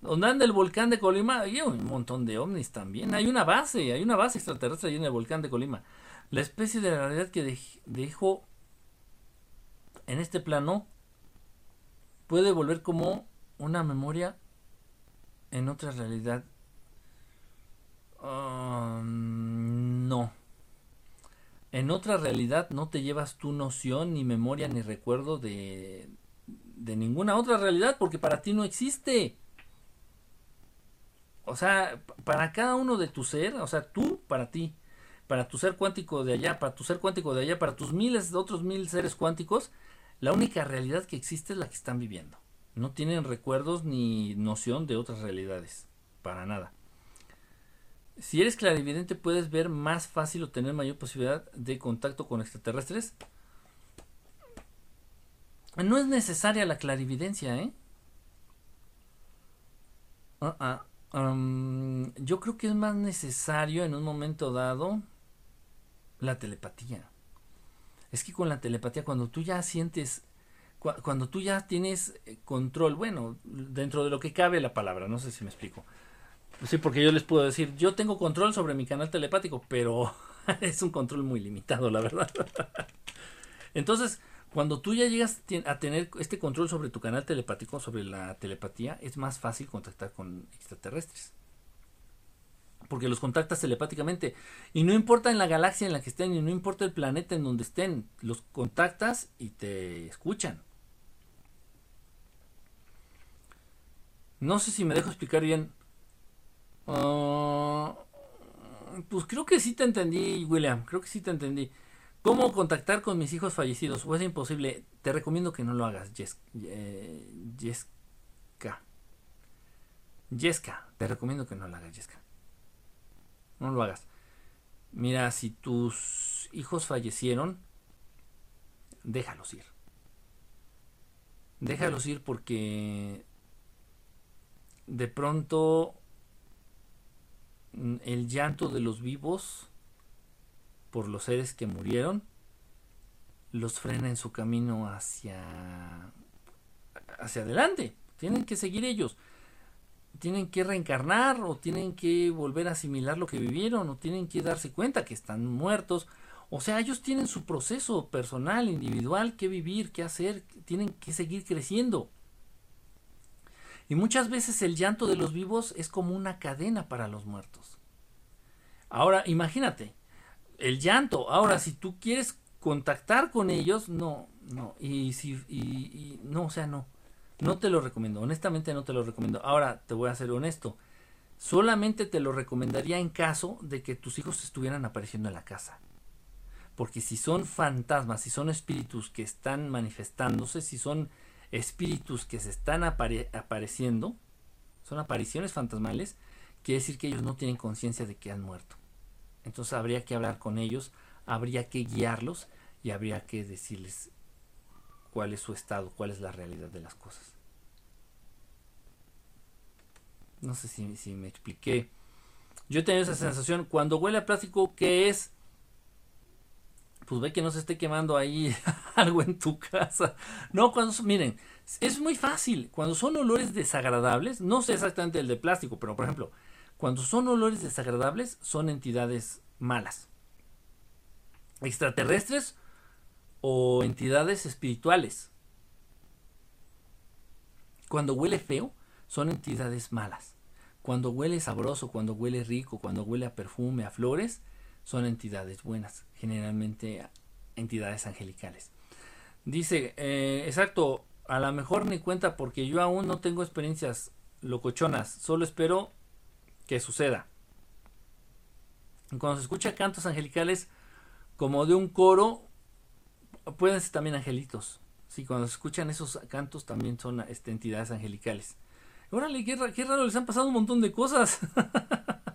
Donde anda el volcán de Colima, hay un montón de ovnis también. Hay una base, hay una base extraterrestre ahí en el volcán de Colima. La especie de realidad que dejo en este plano puede volver como una memoria en otra realidad. Um, no. En otra realidad no te llevas tu noción, ni memoria, ni recuerdo de, de ninguna otra realidad, porque para ti no existe. O sea, para cada uno de tu ser, o sea, tú para ti, para tu ser cuántico de allá, para tu ser cuántico de allá, para tus miles de otros mil seres cuánticos, la única realidad que existe es la que están viviendo. No tienen recuerdos ni noción de otras realidades. Para nada. Si eres clarividente puedes ver más fácil o tener mayor posibilidad de contacto con extraterrestres. No es necesaria la clarividencia, ¿eh? Ah, ah, yo creo que es más necesario en un momento dado la telepatía. Es que con la telepatía, cuando tú ya sientes cuando tú ya tienes eh, control, bueno, dentro de lo que cabe la palabra, no sé si me explico. Sí, porque yo les puedo decir, yo tengo control sobre mi canal telepático, pero [laughs] es un control muy limitado, la verdad. [laughs] Entonces, cuando tú ya llegas a tener este control sobre tu canal telepático, sobre la telepatía, es más fácil contactar con extraterrestres. Porque los contactas telepáticamente. Y no importa en la galaxia en la que estén, y no importa el planeta en donde estén, los contactas y te escuchan. No sé si me dejo explicar bien. Ah, pues creo que sí te entendí, William. Creo que sí te entendí. ¿Cómo contactar con mis hijos fallecidos? O es imposible. Te recomiendo que no lo hagas, Jessica. Eh, Jessica. Te recomiendo que no lo hagas, Jessica. No lo hagas. Mira, si tus hijos fallecieron, déjalos ir. Déjalos ir porque de pronto mm, el llanto de los vivos por los seres que murieron los frena en su camino hacia hacia adelante. Tienen que seguir ellos. Tienen que reencarnar o tienen que volver a asimilar lo que vivieron o tienen que darse cuenta que están muertos. O sea, ellos tienen su proceso personal, individual, que vivir, que hacer, tienen que seguir creciendo. Y muchas veces el llanto de los vivos es como una cadena para los muertos. Ahora, imagínate, el llanto. Ahora, si tú quieres contactar con ellos, no, no. Y si, y, no, o sea, no. No te lo recomiendo. Honestamente no te lo recomiendo. Ahora, te voy a ser honesto. Solamente te lo recomendaría en caso de que tus hijos estuvieran apareciendo en la casa. Porque si son fantasmas, si son espíritus que están manifestándose, si son espíritus que se están apareciendo, son apariciones fantasmales, quiere decir que ellos no tienen conciencia de que han muerto. Entonces habría que hablar con ellos, habría que guiarlos y habría que decirles cuál es su estado, cuál es la realidad de las cosas. No sé si, si me expliqué. Yo tengo esa sensación, cuando huele a plástico, ¿qué es? Pues ve que no se esté quemando ahí [laughs] algo en tu casa. No, cuando, miren, es muy fácil. Cuando son olores desagradables, no sé exactamente el de plástico, pero por ejemplo, cuando son olores desagradables, son entidades malas. Extraterrestres, o entidades espirituales. Cuando huele feo, son entidades malas. Cuando huele sabroso, cuando huele rico, cuando huele a perfume, a flores, son entidades buenas, generalmente entidades angelicales. Dice, eh, exacto, a lo mejor ni cuenta porque yo aún no tengo experiencias locochonas, solo espero que suceda. Cuando se escucha cantos angelicales como de un coro, pueden ser también angelitos. Sí, cuando se escuchan esos cantos también son este, entidades angelicales. Órale, qué, qué raro, les han pasado un montón de cosas. [laughs]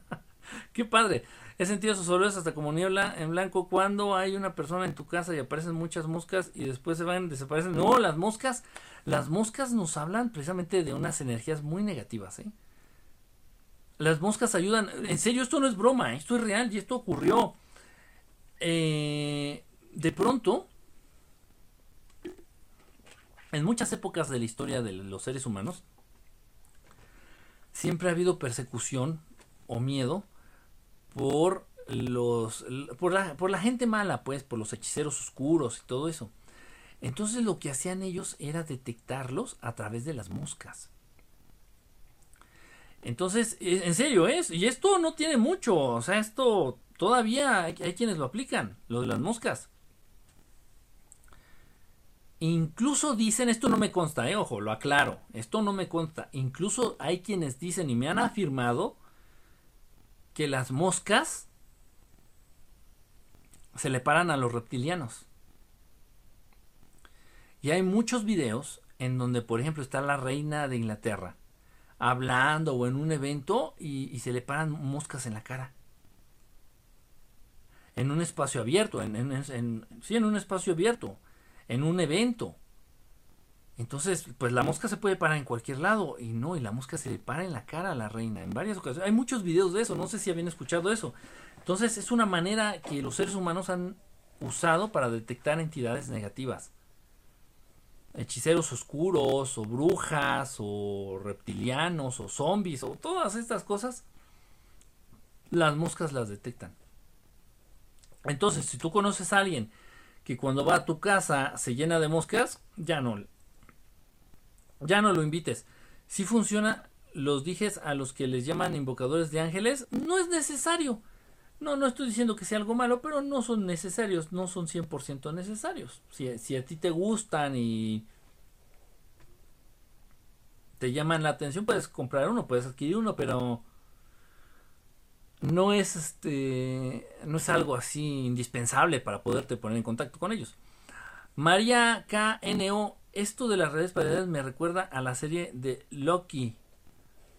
qué padre. He sentido sus olores hasta como niebla en blanco cuando hay una persona en tu casa y aparecen muchas moscas y después se van, desaparecen. No, las moscas, las moscas nos hablan precisamente de unas energías muy negativas, ¿eh? Las moscas ayudan. En serio, esto no es broma, esto es real y esto ocurrió. Eh, de pronto, en muchas épocas de la historia de los seres humanos, siempre ha habido persecución o miedo por los por la, por la gente mala, pues, por los hechiceros oscuros y todo eso. Entonces lo que hacían ellos era detectarlos a través de las moscas. Entonces, e, en serio, es, y esto no tiene mucho, o sea, esto todavía hay, quienes lo aplican, lo de las moscas. Incluso dicen, esto no me consta, eh, ojo, lo aclaro, esto no me consta. Incluso hay quienes dicen y me han afirmado que las moscas se le paran a los reptilianos. Y hay muchos videos en donde, por ejemplo, está la reina de Inglaterra hablando o en un evento y, se le paran moscas en la cara. En un espacio abierto, sí, en un espacio abierto, en un evento. Entonces, pues la mosca se puede parar en cualquier lado y no, y la mosca se le para en la cara a la reina en varias ocasiones. Hay muchos videos de eso, no sé si habían escuchado eso. Entonces, es una manera que los seres humanos han usado para detectar entidades negativas. Hechiceros oscuros, o brujas, o reptilianos, o zombies, o todas estas cosas, las moscas las detectan. Entonces, si tú conoces a alguien que cuando va a tu casa se llena de moscas, ya no, ya no lo invites. Si funciona los dijes a los que les llaman invocadores de ángeles, no es necesario. No, no estoy diciendo que sea algo malo, pero no son necesarios, no son 100% necesarios. Si, si a ti te gustan y te llaman la atención, puedes comprar uno, puedes adquirir uno, pero no es este no es algo así indispensable para poderte poner en contacto con ellos. María KNO esto de las redes paralelas me recuerda a la serie de Loki.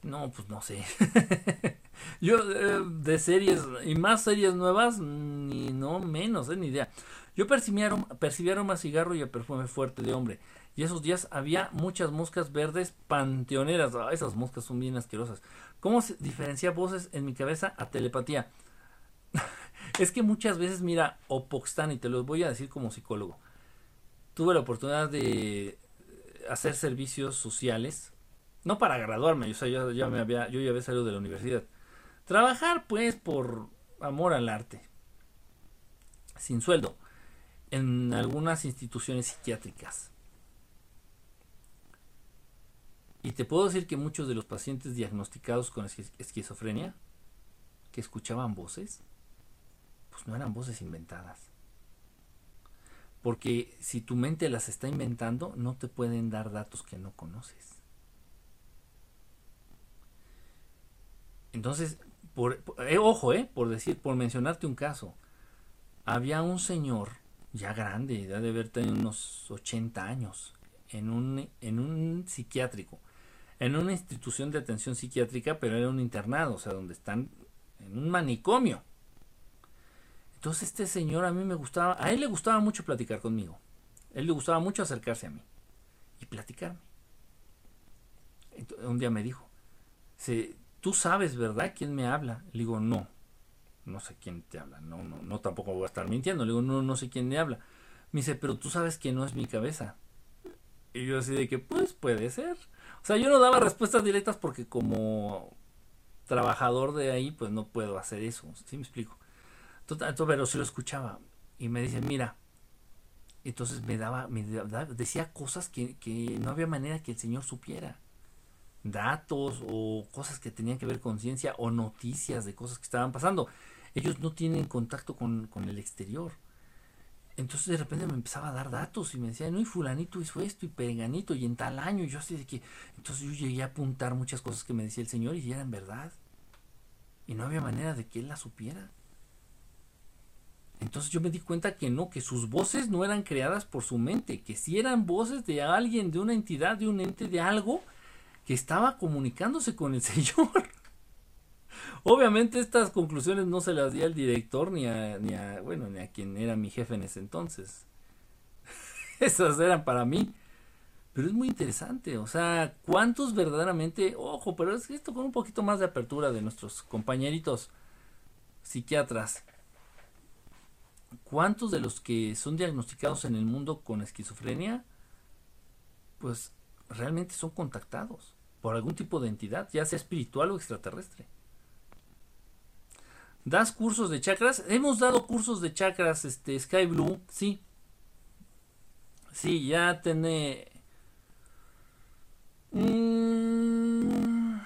No, pues no sé. [laughs] Yo eh, de series y más series nuevas, ni no menos, eh, ni idea. Yo percibí aroma, aroma cigarro y perfume fuerte de hombre. Y esos días había muchas moscas verdes panteoneras. Ah, esas moscas son bien asquerosas. ¿Cómo se diferencia voces en mi cabeza a telepatía? [laughs] es que muchas veces, mira, Opoxtán, y te lo voy a decir como psicólogo tuve la oportunidad de hacer servicios sociales, no para graduarme, o sea, yo ya me había, yo ya había salido de la universidad. Trabajar pues por amor al arte, sin sueldo, en algunas instituciones psiquiátricas. Y te puedo decir que muchos de los pacientes diagnosticados con esquizofrenia, que escuchaban voces, pues no eran voces inventadas porque si tu mente las está inventando, no te pueden dar datos que no conoces. Entonces, eh, ojo, eh, por decir, por mencionarte un caso, había un señor ya grande, ya de haber tenido unos 80 años, en un, en un psiquiátrico, en una institución de atención psiquiátrica, pero era un internado, o sea, donde están en un manicomio. Entonces este señor a mí me gustaba, a él le gustaba mucho platicar conmigo. Él le gustaba mucho acercarse a mí y platicarme. un día me dijo, tú sabes, ¿verdad? ¿Quién me habla? Le digo, no, no sé quién te habla, no, no, no tampoco voy a estar mintiendo. Le digo, no, no sé quién me habla. Me dice, pero tú sabes que no es mi cabeza. Y yo así de que, pues puede ser. O sea, yo no daba respuestas directas porque como trabajador de ahí, pues no puedo hacer eso. ¿Sí me explico? Pero si lo escuchaba y me dice, mira, Entonces me daba, me decía cosas que, que no había manera que el Señor supiera. Datos o cosas que tenían que ver con ciencia o noticias de cosas que estaban pasando. Ellos no tienen contacto con, con el exterior. Entonces de repente me empezaba a dar datos y me decía, no, y fulanito hizo esto y perenganito y en tal año. Y yo así de que, entonces yo llegué a apuntar muchas cosas que me decía el Señor y eran verdad. Y no había manera de que Él las supiera. Entonces yo me di cuenta que no, que sus voces no eran creadas por su mente, que si eran voces de alguien, de una entidad, de un ente, de algo que estaba comunicándose con el [laughs] Señor. Obviamente estas conclusiones no se las di al director ni a, ni a, bueno, ni a quien era mi jefe en ese entonces. [laughs] Esas eran para mí. Pero es muy interesante, o sea, ¿cuántos verdaderamente, ojo, pero es esto con un poquito más de apertura de nuestros compañeritos psiquiatras, ¿cuántos de los que son diagnosticados en el mundo con esquizofrenia, pues realmente son contactados por algún tipo de entidad, ya sea espiritual o extraterrestre? ¿Das cursos de chakras? Hemos dado cursos de chakras, este, Sky Blue, sí. Sí, ya tiene... Mm,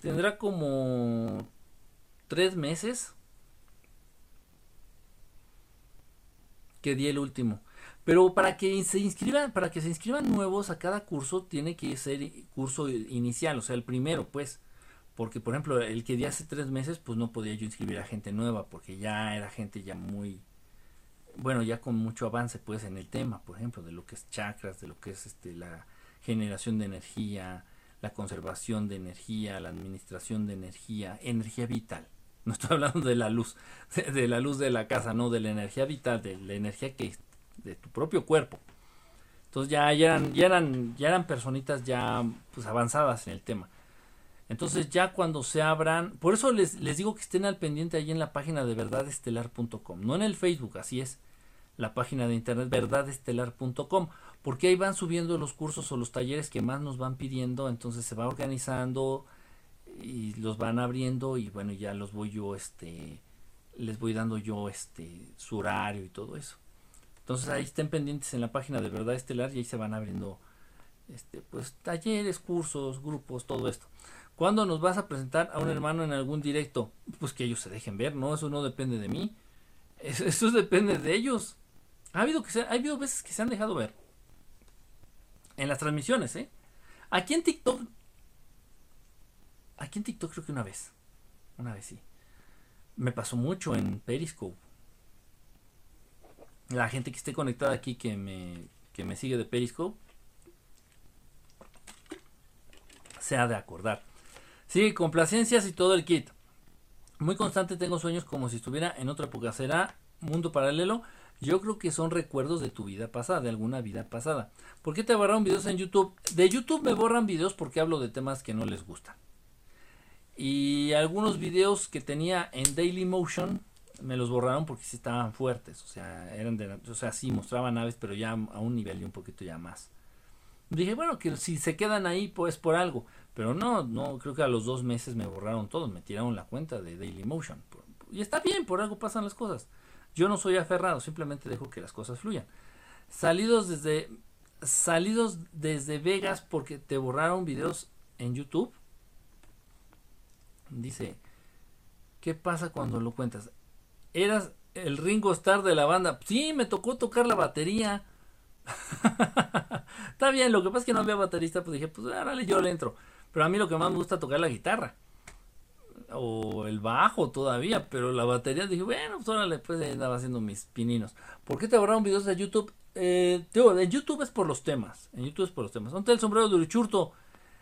tendrá como tres meses que di el último. Pero para que se inscriban, para que se inscriban nuevos a cada curso, tiene que ser curso inicial, o sea, el primero, pues. Porque, por ejemplo, el que di hace tres meses, pues no podía yo inscribir a gente nueva, porque ya era gente ya muy, bueno, ya con mucho avance, pues, en el tema, por ejemplo, de lo que es chakras, de lo que es este la generación de energía, la conservación de energía, la administración de energía, energía vital. No estoy hablando de la luz, [laughs] de la luz de la casa, no, de la energía vital, de la energía que de tu propio cuerpo. Entonces ya, ya eran, ya eran, ya eran personitas ya pues avanzadas en el tema. Entonces ya cuando se abran, por eso les, les digo que estén al pendiente ahí en la página de verdadestelar.com, no en el Facebook, así es, la página de internet verdadestelar.com, porque ahí van subiendo los cursos o los talleres que más nos van pidiendo, entonces se va organizando y los van abriendo y bueno, ya los voy yo, este, les voy dando yo este, su horario y todo eso. Entonces ahí estén pendientes en la página de Verdad Estelar y ahí se van abriendo este, pues talleres, cursos, grupos, todo esto. ¿Cuándo nos vas a presentar a un hermano en algún directo? Pues que ellos se dejen ver, ¿no? Eso no depende de mí. Eso, [laughs] depende de ellos. Ha habido, que ha habido veces que se han dejado ver. En las transmisiones, ¿eh? Aquí en TikTok. Aquí en TikTok creo que una vez. Una vez sí. Me pasó mucho en Periscope. La gente que esté conectada aquí que me, que me sigue de Periscope. Se ha de acordar. Sí, complacencias y todo el kit. Muy constante tengo sueños como si estuviera en otra época. ¿Será mundo paralelo? Yo creo que son recuerdos de tu vida pasada, de alguna vida pasada. ¿Por qué te borraron videos en YouTube? De YouTube me borran videos porque hablo de temas que no les gustan. Y algunos videos que tenía en Daily Motion me los borraron porque sí estaban fuertes. O sea, eran de, o sea, sí mostraban aves, pero ya a un nivel y un poquito ya más. Dije, bueno, que si se quedan ahí, pues por algo. Pero no, no, creo que a los dos meses me borraron todos, me tiraron la cuenta de Dailymotion. Y está bien, por algo pasan las cosas. Yo no soy aferrado, simplemente dejo que las cosas fluyan. Salidos desde, salidos desde Vegas porque te borraron videos en YouTube. Dice, ¿qué pasa cuando lo cuentas? Eras el Ringo Starr de la banda. Sí, me tocó tocar la batería. [laughs] Está bien, lo que pasa es que no había baterista, pues dije, pues árale, yo le entro. Pero a mí lo que más me gusta tocar es la guitarra. O el bajo todavía, pero la batería dije, bueno, pues órale, pues andaba haciendo mis pininos. ¿Por qué te borraron videos de YouTube? Eh, en YouTube es por los temas. En YouTube es por los temas. ¿Dónde el sombrero de Urichurto?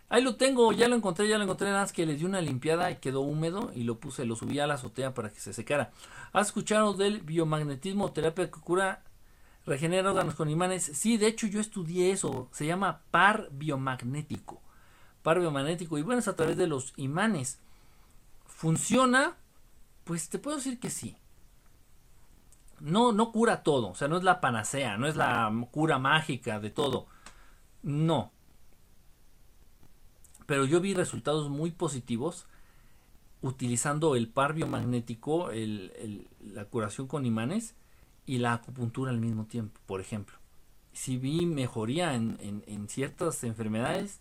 Ahí lo tengo, ya lo encontré, ya lo encontré. Nada más que le di una limpiada y quedó húmedo y lo puse, lo subí a la azotea para que se secara. ¿Has escuchado del biomagnetismo, terapia que cura, regenera órganos con imanes? Sí, de hecho yo estudié eso. Se llama par biomagnético par biomagnético y bueno, es a través de los imanes. ¿Funciona? Pues te puedo decir que sí. No, no cura todo, o sea, no es la panacea, no es la cura mágica de todo. No. Pero yo vi resultados muy positivos utilizando el par biomagnético, el, la curación con imanes, y la acupuntura al mismo tiempo, por ejemplo. Si vi mejoría en, ciertas enfermedades,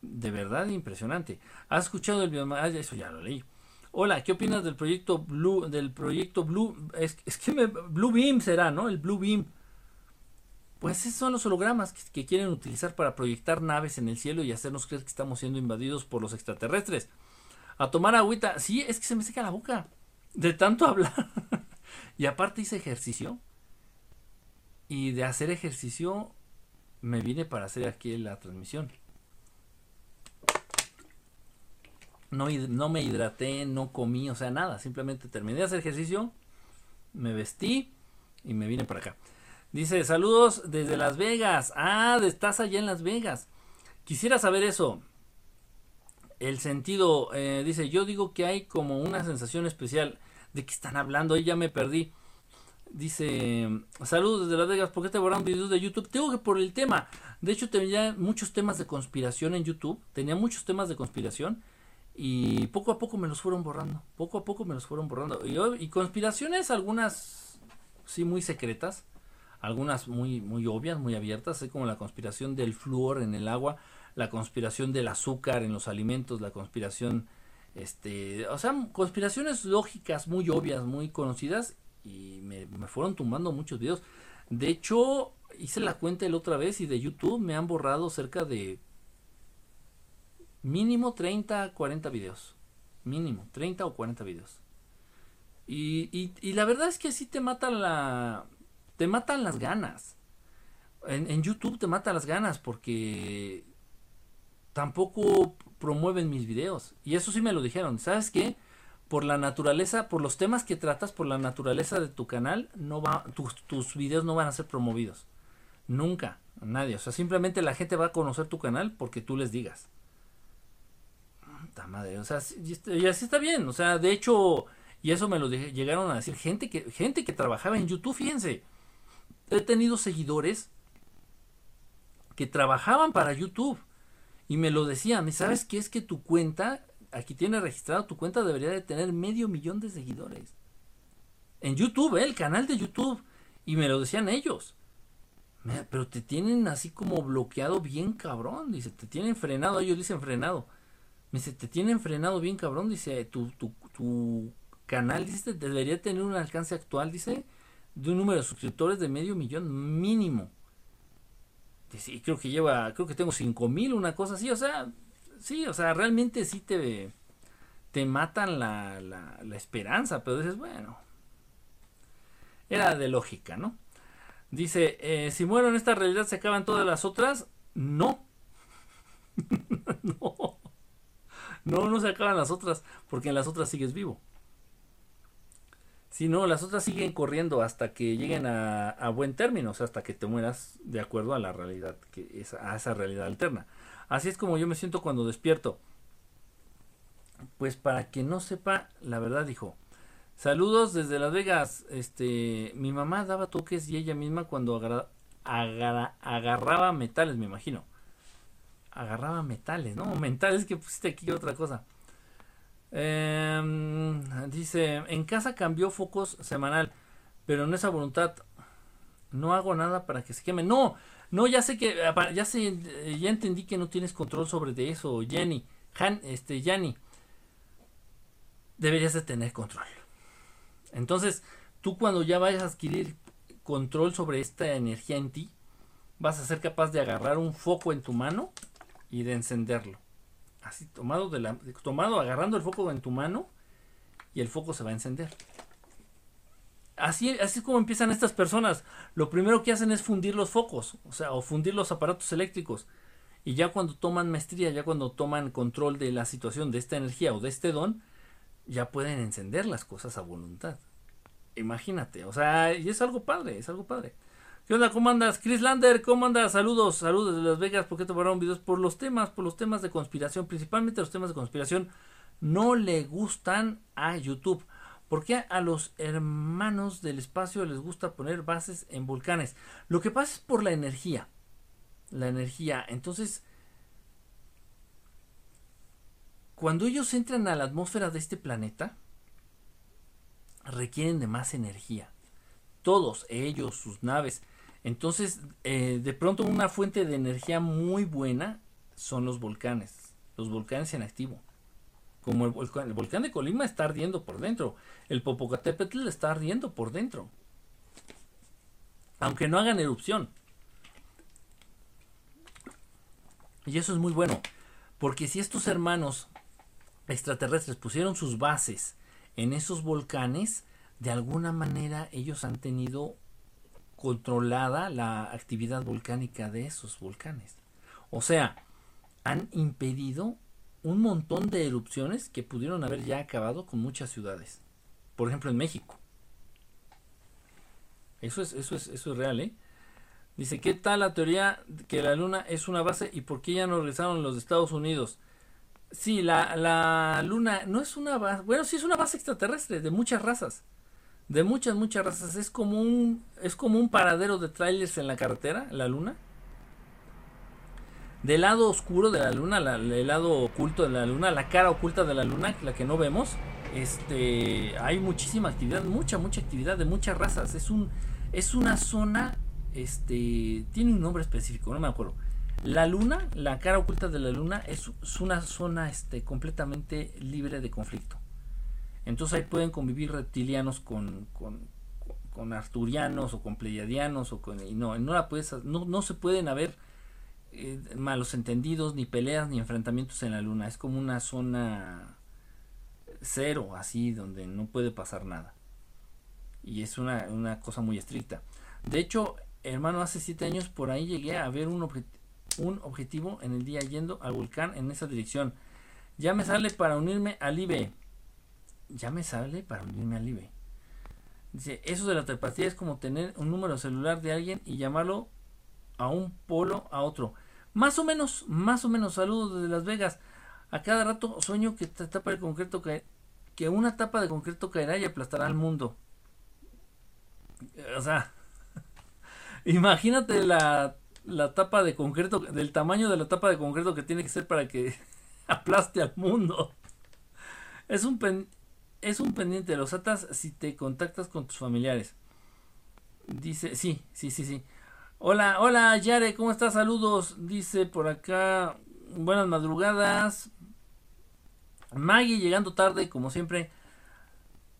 de verdad impresionante. ¿Has escuchado el bioma? Ah, eso ya lo leí. Hola, ¿qué opinas del proyecto Blue? Del proyecto Blue. Es, que me, Blue Beam será, ¿no? El Blue Beam. Pues esos son los hologramas que, quieren utilizar para proyectar naves en el cielo y hacernos creer que estamos siendo invadidos por los extraterrestres. A tomar agüita. Sí, es que se me seca la boca. De tanto [laughs] hablar. y aparte hice ejercicio. Y de hacer ejercicio me vine para hacer aquí la transmisión. No, no me hidraté, no comí, o sea, nada. Simplemente terminé de hacer ejercicio, me vestí y me vine para acá. Dice, saludos desde Las Vegas. Ah, estás allá en Las Vegas. Quisiera saber eso. El sentido, eh, dice, yo digo que hay como una sensación especial. ¿De qué están hablando? Ahí ya me perdí. Dice, saludos desde Las Vegas, ¿por qué te borraron videos de YouTube? Tengo que por el tema. De hecho, tenía muchos temas de conspiración en YouTube. Tenía muchos temas de conspiración. Y poco a poco me los fueron borrando. Poco a poco me los fueron borrando. Y, conspiraciones, algunas sí muy secretas. Algunas muy, muy obvias, muy abiertas. como la conspiración del flúor en el agua. La conspiración del azúcar en los alimentos. La conspiración... Este, o sea, conspiraciones lógicas muy obvias, muy conocidas y me, me fueron tumbando muchos videos. De hecho, hice la cuenta el otra vez y de YouTube me han borrado cerca de Mínimo 30, 40 videos. Mínimo, 30 o 40 videos. Y, y, y la verdad es que sí te matan la... Te matan las ganas. En, YouTube te matan las ganas porque tampoco promueven mis videos. Y eso sí me lo dijeron. ¿Sabes qué? Por la naturaleza, por los temas que tratas, por la naturaleza de tu canal, no va, tus, videos no van a ser promovidos. Nunca, nadie. O sea, simplemente la gente va a conocer tu canal porque tú les digas madre, o sea, y, así está bien, o sea, de hecho, y eso me lo llegaron a decir gente que, gente que trabajaba en YouTube, fíjense, he tenido seguidores que trabajaban para YouTube y me lo decían, ¿sabes qué es que tu cuenta, aquí tiene registrado, tu cuenta debería de tener medio millón de seguidores? En YouTube, ¿eh? el canal de YouTube, y me lo decían ellos. Pero te tienen así como bloqueado bien cabrón, dice, te tienen frenado, ellos dicen frenado. Me dice, te tienen frenado bien cabrón, dice, tu, tu, tu canal, dice, debería tener un alcance actual, dice, de un número de suscriptores de medio millón mínimo. Y creo que lleva, creo que tengo cinco mil, una cosa así, o sea, sí, o sea, realmente sí te, te matan la, la, la esperanza, pero dices, bueno, era de lógica, ¿no? Dice, eh, si muero en esta realidad se acaban todas las otras, no. [laughs] no. No, no se acaban las otras, porque en las otras sigues vivo. Si no, las otras siguen corriendo hasta que lleguen a, buen término, o sea, hasta que te mueras de acuerdo a la realidad, que es, a esa realidad alterna. Así es como yo me siento cuando despierto. Pues para que no sepa, la verdad dijo. Saludos desde Las Vegas. Este, mi mamá daba toques y ella misma cuando agarraba metales, me imagino agarraba metales, ¿no? Mentales que pusiste aquí otra cosa. Em, dice, en casa cambió focos semanal, pero en esa voluntad no hago nada para que se queme. No, no, ya sé que, ya sé, ya entendí que no tienes control sobre de eso, Jenny, Han, este, Yanni. Deberías de tener control. Entonces, tú cuando ya vayas a adquirir control sobre esta energía en ti, vas a ser capaz de agarrar un foco en tu mano y de encenderlo. Así tomado, de la, tomado agarrando el foco en tu mano y el foco se va a encender. Así, así es como empiezan estas personas. Lo primero que hacen es fundir los focos, o sea, o fundir los aparatos eléctricos. Y ya cuando toman maestría, ya cuando toman control de la situación, de esta energía o de este don, ya pueden encender las cosas a voluntad. Imagínate, o sea, y es algo padre, es algo padre. ¿Qué onda? ¿Cómo andas? Chris Lander, ¿cómo andas? Saludos, saludos de Las Vegas. ¿Por qué te borraron videos? Por los temas, por los temas de conspiración, principalmente los temas de conspiración, no le gustan a YouTube. Porque a los hermanos del espacio les gusta poner bases en volcanes? Lo que pasa es por la energía. La energía. Entonces, cuando ellos entran a la atmósfera de este planeta, requieren de más energía todos ellos, sus naves. Entonces, eh, de pronto una fuente de energía muy buena son los volcanes, los volcanes en activo. Como el volcán, el volcán de Colima está ardiendo por dentro, el Popocatépetl está ardiendo por dentro. Aunque no hagan erupción. Y eso es muy bueno, porque si estos hermanos extraterrestres pusieron sus bases en esos volcanes, de alguna manera ellos han tenido controlada la actividad volcánica de esos volcanes. O sea, han impedido un montón de erupciones que pudieron haber ya acabado con muchas ciudades. Por ejemplo, en México. Eso es, eso es, eso es real, ¿eh? Dice, ¿qué tal la teoría que la luna es una base y por qué ya no regresaron los Estados Unidos? Sí, la, la luna no es una base, bueno, sí es una base extraterrestre de muchas razas. De muchas, muchas razas. Es como un, es como un paradero de trailers en la carretera, la luna. Del lado oscuro de la luna, la, el lado oculto de la luna, la cara oculta de la luna, la que no vemos, este, hay muchísima actividad, mucha, mucha actividad de muchas razas. Es un, es una zona este, tiene un nombre específico, no me acuerdo. La luna, la cara oculta de la luna es, una zona este, completamente libre de conflicto. Entonces ahí pueden convivir reptilianos con, con, arturianos o con pleiadianos o con y no, no la puedes, no, no se pueden haber eh, malos entendidos, ni peleas, ni enfrentamientos en la luna. Es como una zona cero, así, donde no puede pasar nada. Y es una, una cosa muy estricta. De hecho, hermano, hace siete años por ahí llegué a ver un, un objetivo en el día yendo al volcán en esa dirección. Ya me sale para unirme al IBE. Ya me sale para unirme al IBE. Dice, eso de la telepatía es como tener un número celular de alguien y llamarlo a un polo a otro. Más o menos, más o menos, saludos desde Las Vegas. A cada rato sueño que tapa de concreto que una tapa de concreto caerá y aplastará al mundo. O sea, [laughs] Imagínate la, la tapa de concreto, del tamaño de la tapa de concreto que tiene que ser para que [laughs] aplaste al mundo. Es un, es un pendiente los atas si te contactas con tus familiares. Dice, sí, sí, sí, sí. Hola, hola Yare, ¿cómo estás? Saludos. Dice por acá, buenas madrugadas. Maggie llegando tarde, como siempre.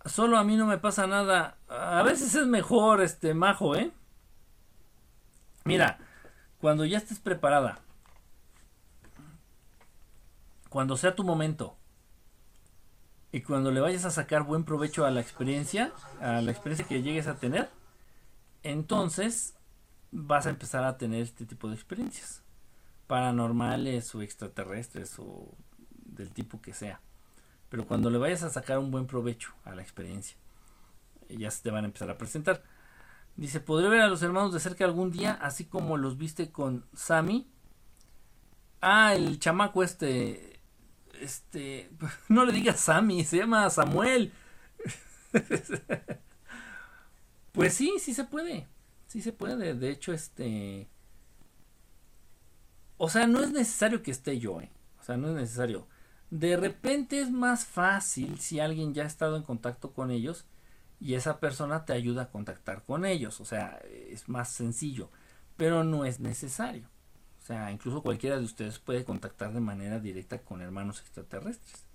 Solo a mí no me pasa nada. A veces es mejor, este, majo, ¿eh? Mira, cuando ya estés preparada, cuando sea tu momento y cuando le vayas a sacar buen provecho a la experiencia, a la experiencia que llegues a tener, entonces vas a empezar a tener este tipo de experiencias paranormales o extraterrestres o del tipo que sea. Pero cuando le vayas a sacar un buen provecho a la experiencia, ya se te van a empezar a presentar. Dice, ¿podré ver a los hermanos de cerca algún día, así como los viste con Sammy? Ah, el chamaco este, este, [laughs] no le digas Sammy, se llama Samuel. [laughs] pues sí, sí se puede, sí se puede. De hecho, este, o sea, no es necesario que esté yo, ¿eh? O sea, no es necesario. De repente es más fácil si alguien ya ha estado en contacto con ellos y esa persona te ayuda a contactar con ellos. O sea, es más sencillo, pero no es necesario. O sea, incluso cualquiera de ustedes puede contactar de manera directa con hermanos extraterrestres.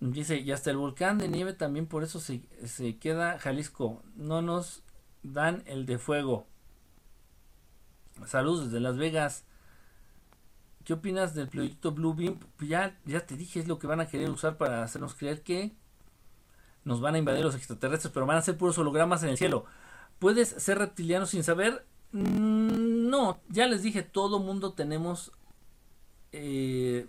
Dice, y hasta el volcán de nieve también por eso se, se queda Jalisco. No nos dan el de fuego. Saludos desde Las Vegas. ¿Qué opinas del proyecto Blue Beam? Ya, ya te dije, es lo que van a querer usar para hacernos creer que nos van a invadir los extraterrestres, pero van a ser puros hologramas en el cielo. ¿Puedes ser reptiliano sin saber? Mm, no, ya les dije, todo mundo tenemos eh,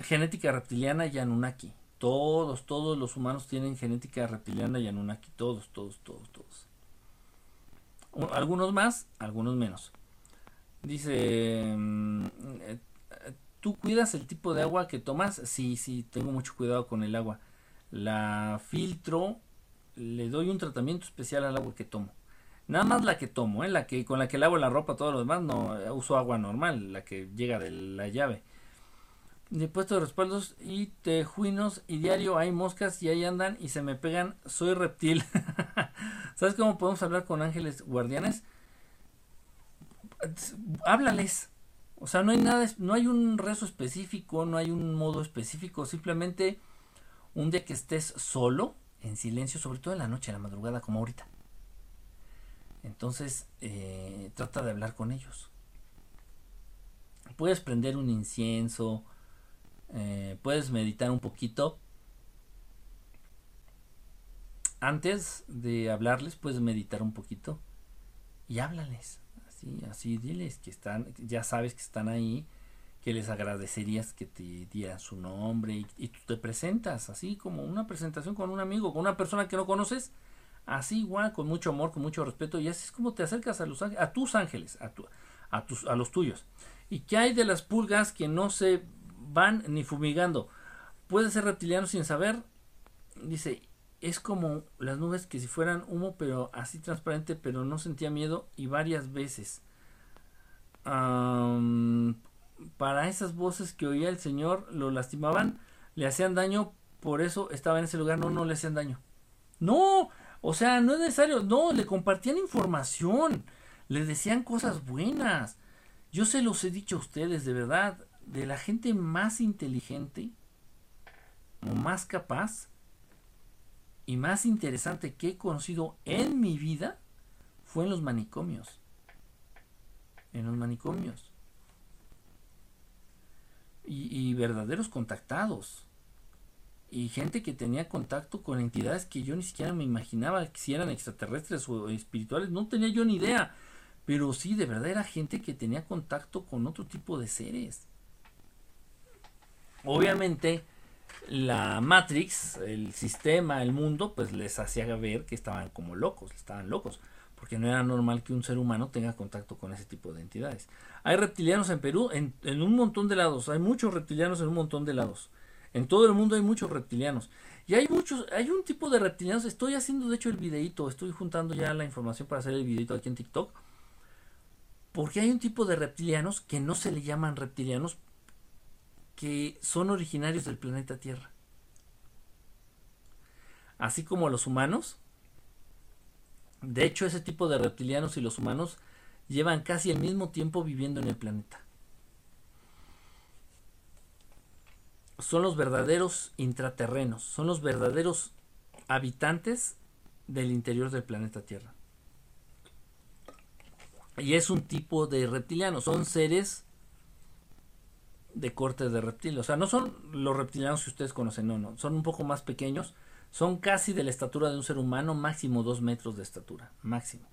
genética reptiliana y Anunnaki. Todos, todos los humanos tienen genética reptiliana y Anunnaki. Todos, todos, todos, todos. Algunos más, algunos menos. Dice, mm, eh, ¿tú cuidas el tipo de agua que tomas? Sí, sí, tengo mucho cuidado con el agua la filtro, le doy un tratamiento especial al agua que tomo. Nada más la que tomo, ¿eh? la que con la que lavo la ropa, todo lo demás, no uso agua normal, la que llega de la llave. de puesto de respaldos y tejuinos y diario hay moscas y ahí andan y se me pegan, soy reptil. [laughs] ¿Sabes cómo podemos hablar con ángeles guardianes? Háblales. O sea, no hay nada, no hay un rezo específico, no hay un modo específico, simplemente un día que estés solo, en silencio, sobre todo en la noche, en la madrugada, como ahorita. Entonces, eh, trata de hablar con ellos. Puedes prender un incienso, eh, puedes meditar un poquito. Antes de hablarles, puedes meditar un poquito y háblales. Así, así, diles que están, ya sabes que están ahí, que les agradecerías que te dieran su nombre y, y tú te presentas, así como una presentación con un amigo, con una persona que no conoces así igual, con mucho amor, con mucho respeto, y así es como te acercas a, los, a tus ángeles, a, a, tus, a los tuyos. ¿Y qué hay de las pulgas que no se van ni fumigando? Puede ser reptiliano sin saber. Dice, es como las nubes que si fueran humo, pero así transparente, pero no sentía miedo y varias veces. para esas voces que oía el Señor, lo lastimaban, le hacían daño, por eso estaba en ese lugar, no, no le hacían daño. No, o sea, no es necesario, no, le compartían información, le decían cosas buenas. Yo se los he dicho a ustedes, de verdad, de la gente más inteligente o más capaz y más interesante que he conocido en mi vida fue en los manicomios. En los manicomios. Y, y verdaderos contactados y gente que tenía contacto con entidades que yo ni siquiera me imaginaba que si eran extraterrestres o espirituales, no tenía yo ni idea. Pero sí, de verdad era gente que tenía contacto con otro tipo de seres. Obviamente, la Matrix, el sistema, el mundo, pues les hacía ver que estaban como locos, estaban locos, porque no era normal que un ser humano tenga contacto con ese tipo de entidades. Hay reptilianos en Perú en, en un montón de lados, hay muchos reptilianos en un montón de lados. En todo el mundo hay muchos reptilianos. Y hay muchos, hay un tipo de reptilianos. Estoy haciendo de hecho el videito, estoy juntando ya la información para hacer el videito aquí en TikTok. Porque hay un tipo de reptilianos que no se le llaman reptilianos, que son originarios del planeta Tierra. Así como los humanos. De hecho, ese tipo de reptilianos y los humanos llevan casi el mismo tiempo viviendo en el planeta. Son los verdaderos intraterrenos, son los verdaderos habitantes del interior del planeta Tierra. Y es un tipo de reptiliano, son seres de corte de reptil, o sea, no son los reptilianos que ustedes conocen, no, no, son un poco más pequeños, son casi de la estatura de un ser humano, máximo dos metros de estatura, máximo.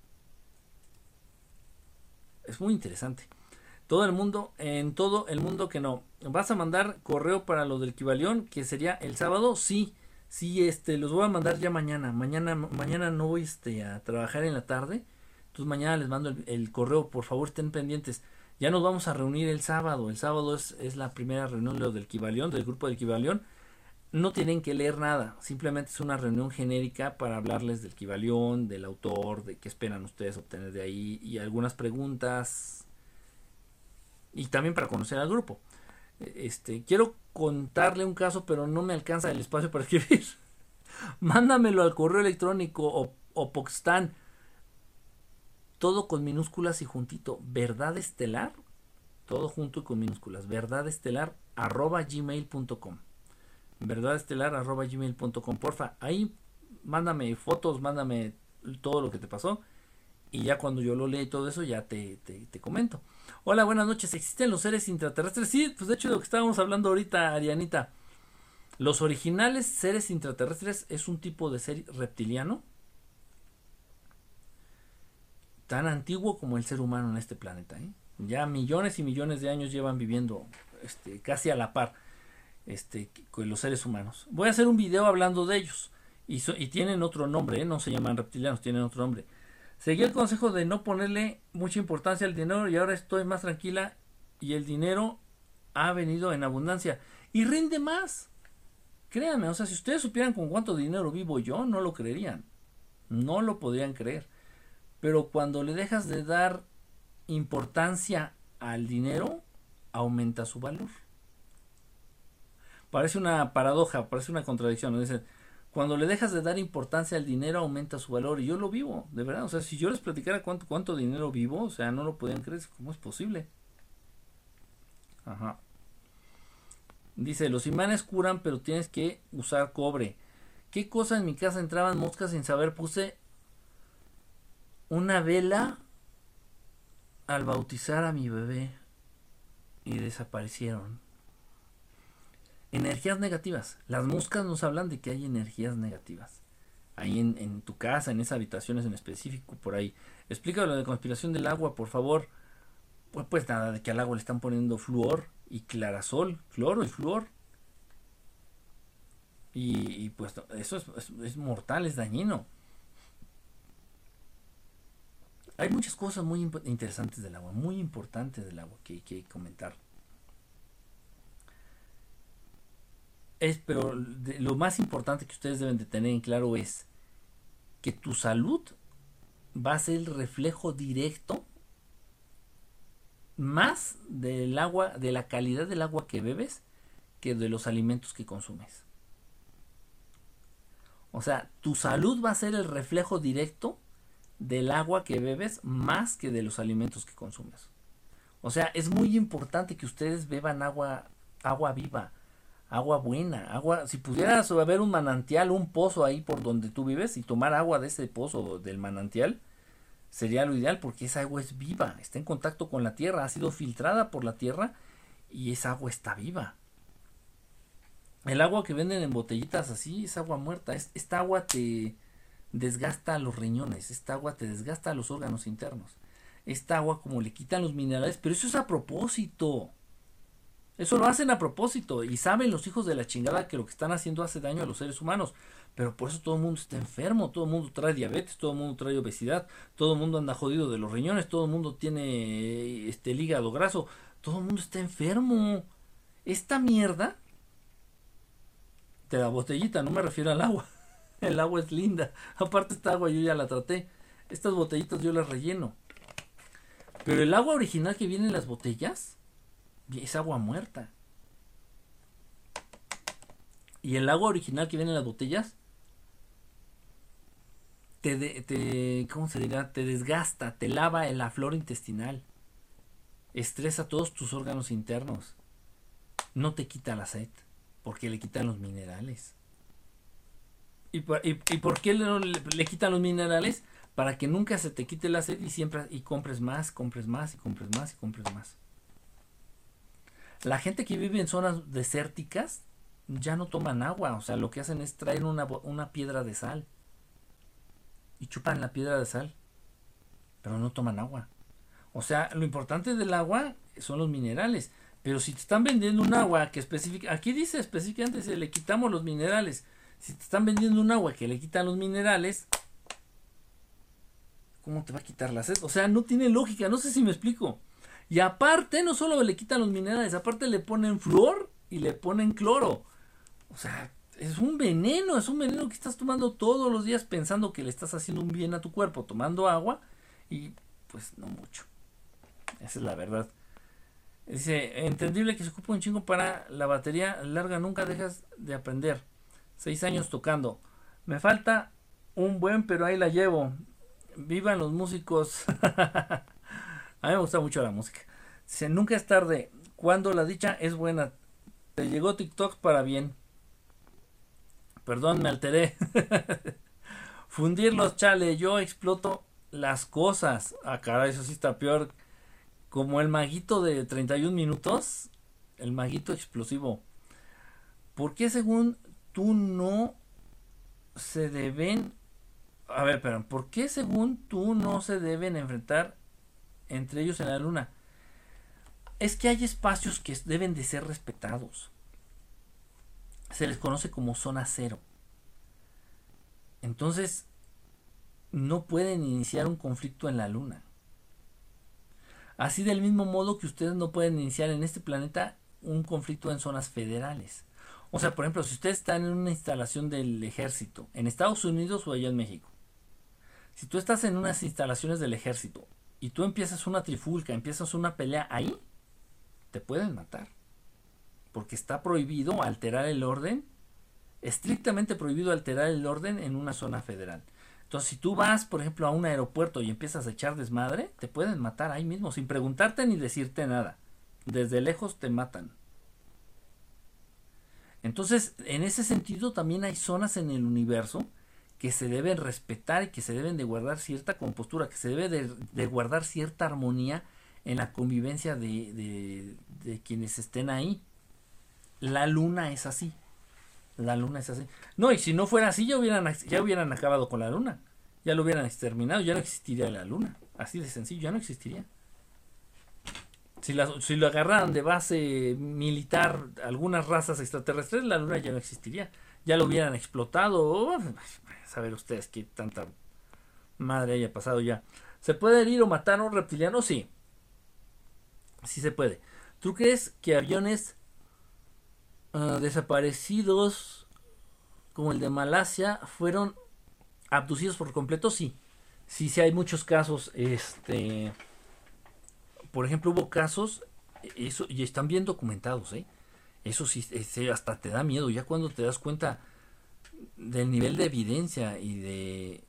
Es muy interesante. Todo el mundo, en todo el mundo que no. ¿Vas a mandar correo para lo del equivalión, que sería el sábado? Sí, sí, este, los voy a mandar ya mañana. Mañana, mañana no voy este, a trabajar en la tarde. Entonces mañana les mando el, correo, por favor estén pendientes. Ya nos vamos a reunir el sábado. El sábado es, es la primera reunión lo del equivalión, del grupo del equivalión. No tienen que leer nada, simplemente es una reunión genérica para hablarles del equivalión, del autor, de qué esperan ustedes obtener de ahí y algunas preguntas y también para conocer al grupo. Este, quiero contarle un caso, pero no me alcanza el espacio para escribir. [laughs] Mándamelo al correo electrónico o, o Poxtan. Todo con minúsculas y juntito. Verdad estelar. Todo junto y con minúsculas. Verdad estelar arroba gmail.com. Verdad estelar arroba gmail.com. Porfa, ahí mándame fotos, mándame todo lo que te pasó. Y ya cuando yo lo leo y todo eso, ya te, te, te comento. Hola, buenas noches. ¿Existen los seres intraterrestres? Sí, pues de hecho de lo que estábamos hablando ahorita, Arianita. Los originales seres intraterrestres es un tipo de ser reptiliano tan antiguo como el ser humano en este planeta. ¿eh? Ya millones y millones de años llevan viviendo este, casi a la par este, con los seres humanos. Voy a hacer un video hablando de ellos. Y, y tienen otro nombre, ¿eh? no se llaman reptilianos, tienen otro nombre. Seguí el consejo de no ponerle mucha importancia al dinero y ahora estoy más tranquila y el dinero ha venido en abundancia y rinde más. Créanme, o sea, si ustedes supieran con cuánto dinero vivo yo, no lo creerían. No lo podrían creer. Pero cuando le dejas de dar importancia al dinero, aumenta su valor. parece una paradoja, parece una contradicción. Dicen, cuando le dejas de dar importancia al dinero aumenta su valor y yo lo vivo, de verdad. O sea, si yo les platicara cuánto, cuánto dinero vivo, o sea, no lo podían creer, ¿cómo es posible? Ajá. Dice, los imanes curan, pero tienes que usar cobre. ¿Qué cosa en mi casa entraban moscas sin saber? Puse una vela al bautizar a mi bebé y desaparecieron. Energías negativas. Las moscas nos hablan de que hay energías negativas. Ahí en, tu casa, en esas habitaciones en específico, por ahí. Explícalo lo de conspiración del agua, por favor. Pues, pues nada, de que al agua le están poniendo flúor y clarasol, cloro y flúor. Y, pues eso es, mortal, es dañino. Hay muchas cosas muy interesantes del agua, muy importantes del agua que hay que comentar. Es, pero lo más importante que ustedes deben de tener en claro es que tu salud va a ser el reflejo directo más del agua, de la calidad del agua que bebes, que de los alimentos que consumes. O sea, tu salud va a ser el reflejo directo del agua que bebes más que de los alimentos que consumes. O sea, es muy importante que ustedes beban agua, agua viva, agua buena, agua, si pudieras haber un manantial, un pozo ahí por donde tú vives y tomar agua de ese pozo del manantial, sería lo ideal porque esa agua es viva, está en contacto con la tierra, ha sido filtrada por la tierra y esa agua está viva. El agua que venden en botellitas así es agua muerta. esta agua te desgasta los riñones, esta agua te desgasta los órganos internos. Esta agua como le quitan los minerales, pero eso es a propósito. Eso lo hacen a propósito y saben los hijos de la chingada que lo que están haciendo hace daño a los seres humanos. Pero por eso todo el mundo está enfermo, todo el mundo trae diabetes, todo el mundo trae obesidad, todo el mundo anda jodido de los riñones, todo el mundo tiene este hígado graso, todo el mundo está enfermo. Esta mierda de la botellita, no me refiero al agua. [laughs] El agua es linda. Aparte esta agua yo ya la traté. Estas botellitas yo las relleno. Pero el agua original que viene en las botellas es agua muerta. Y el agua original que viene en las botellas te, te, ¿cómo se dirá? Te desgasta, te lava la flora intestinal, estresa todos tus órganos internos, no te quita la sed, porque le quitan los minerales. ¿Y, por qué le, le, quitan los minerales? Para que nunca se te quite la sed y siempre y compres más, compres más y compres más y compres más. La gente que vive en zonas desérticas ya no toman agua, o sea, lo que hacen es traer una, una piedra de sal y chupan la piedra de sal, pero no toman agua. O sea, lo importante del agua son los minerales. Pero si te están vendiendo un agua que específica, aquí dice específicamente si le quitamos los minerales. Si te están vendiendo un agua que le quitan los minerales, ¿cómo te va a quitar la sed? O sea, no tiene lógica, no sé si me explico. Y aparte, no solo le quitan los minerales, aparte le ponen flor y le ponen cloro. O sea, es un veneno, es un veneno que estás tomando todos los días pensando que le estás haciendo un bien a tu cuerpo, tomando agua y pues no mucho. Esa es la verdad. Dice, entendible que se ocupa un chingo para la batería larga, nunca dejas de aprender. Seis años tocando. Me falta un buen, pero ahí la llevo. Vivan los músicos. [laughs] a mí me gusta mucho la música. Dice, nunca es tarde. Cuando la dicha es buena. Te llegó TikTok para bien. Perdón, me alteré. [laughs] Fundirlos, chale, yo exploto las cosas. Ah, caray, eso sí está peor. Como el maguito de 31 minutos. El maguito explosivo. ¿Por qué según tú no se deben... A ver, pero ¿por qué según tú no se deben enfrentar entre ellos en la luna? Es que hay espacios que deben de ser respetados se les conoce como zona cero. Entonces, no pueden iniciar un conflicto en la Luna. Así del mismo modo que ustedes no pueden iniciar en este planeta un conflicto en zonas federales. O sea, por ejemplo, si ustedes están en una instalación del ejército, en Estados Unidos o allá en México, si tú estás en unas instalaciones del ejército y tú empiezas una trifulca, empiezas una pelea ahí, te pueden matar. porque está prohibido alterar el orden, estrictamente prohibido alterar el orden en una zona federal. Entonces, si tú vas, por ejemplo, a un aeropuerto y empiezas a echar desmadre, te pueden matar ahí mismo, sin preguntarte ni decirte nada. Desde lejos te matan. Entonces, en ese sentido, también hay zonas en el universo que se deben respetar y que se deben de guardar cierta compostura, que se debe de, guardar cierta armonía en la convivencia de, quienes estén ahí. La luna es así. La luna es así. No, y si no fuera así, ya hubieran, ya hubieran acabado con la luna. Ya lo hubieran exterminado, ya no existiría la luna. Así de sencillo, ya no existiría. Si, la, si lo agarraran de base militar algunas razas extraterrestres, la luna ya no existiría. Ya lo hubieran explotado. Saber ustedes qué tanta madre haya pasado ya. ¿Se puede herir o matar a un reptiliano? Sí. Sí se puede. ¿Tú crees que aviones Ah, desaparecidos como el de Malasia fueron abducidos por completo, sí. Sí, sí hay muchos casos, este, por ejemplo, hubo casos, eso, y están bien documentados, ¿eh? Eso sí, hasta te da miedo, ya cuando te das cuenta del nivel de evidencia y de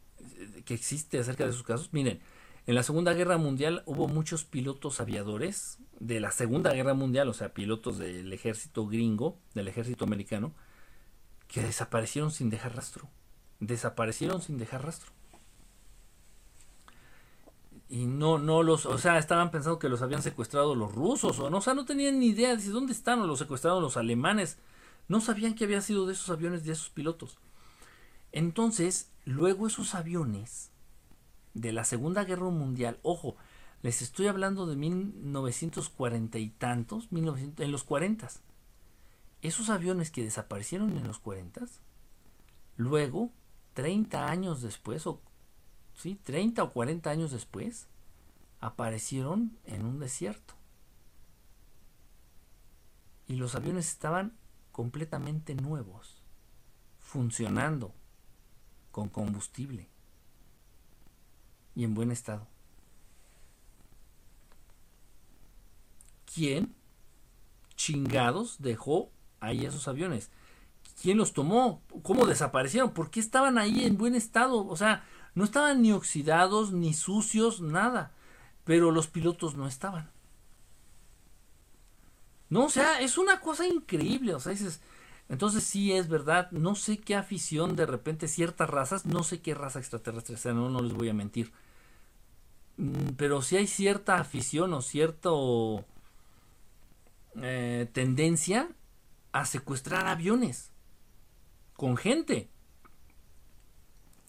que existe acerca de esos casos. Miren, en la Segunda Guerra Mundial hubo muchos pilotos aviadores de la Segunda Guerra Mundial, o sea, pilotos del ejército gringo, del ejército americano, que desaparecieron sin dejar rastro. Desaparecieron sin dejar rastro. Y no, no los, o sea, estaban pensando que los habían secuestrado los rusos, o no, o sea, no tenían ni idea de dónde están, o los secuestraron los alemanes. No sabían que había sido de esos aviones, de esos pilotos. Entonces, luego esos aviones de la Segunda Guerra Mundial, ojo, les estoy hablando de 1940 y tantos, en los 40. Esos aviones que desaparecieron en los 40, luego, 30 años después, o sí, 30 o 40 años después, aparecieron en un desierto. Y los aviones estaban completamente nuevos, funcionando, con combustible y en buen estado. ¿Quién chingados dejó ahí esos aviones? ¿Quién los tomó? ¿Cómo desaparecieron? ¿Por qué estaban ahí en buen estado? O sea, no estaban ni oxidados, ni sucios, nada. Pero los pilotos no estaban. No, o sea, es una cosa increíble. O sea, dices, entonces sí es verdad, no sé qué afición de repente ciertas razas, no sé qué raza extraterrestre sea, no, no les voy a mentir. Mm, pero si hay cierta afición o cierto eh, tendencia a secuestrar aviones con gente.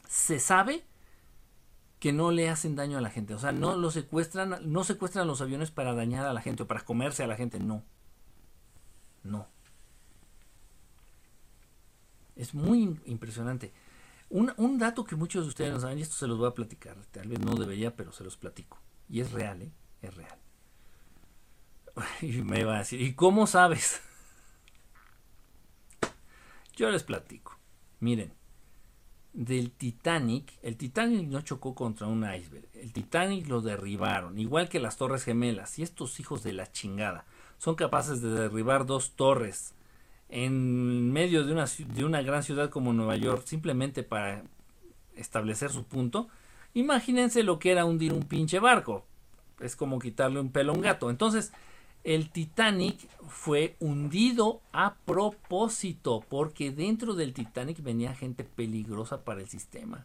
Se sabe que no le hacen daño a la gente, o sea, no lo secuestran, no secuestran los aviones para dañar a la gente o para comerse a la gente, no. No. Es muy impresionante. Un, dato que muchos de ustedes no saben, y esto se los voy a platicar, tal vez no debería, pero se los platico. Y es real, ¿eh? Es real. [laughs] Y me va a decir, ¿y cómo sabes? [laughs] Yo les platico. Miren, del Titanic, el Titanic no chocó contra un iceberg, el Titanic lo derribaron, igual que las Torres Gemelas, y estos hijos de la chingada son capaces de derribar dos torres en medio de una, de una gran ciudad como Nueva York simplemente para establecer su punto, imagínense lo que era hundir un pinche barco. Es como quitarle un pelo a un gato. Entonces, el Titanic fue hundido a propósito, porque dentro del Titanic venía gente peligrosa para el sistema.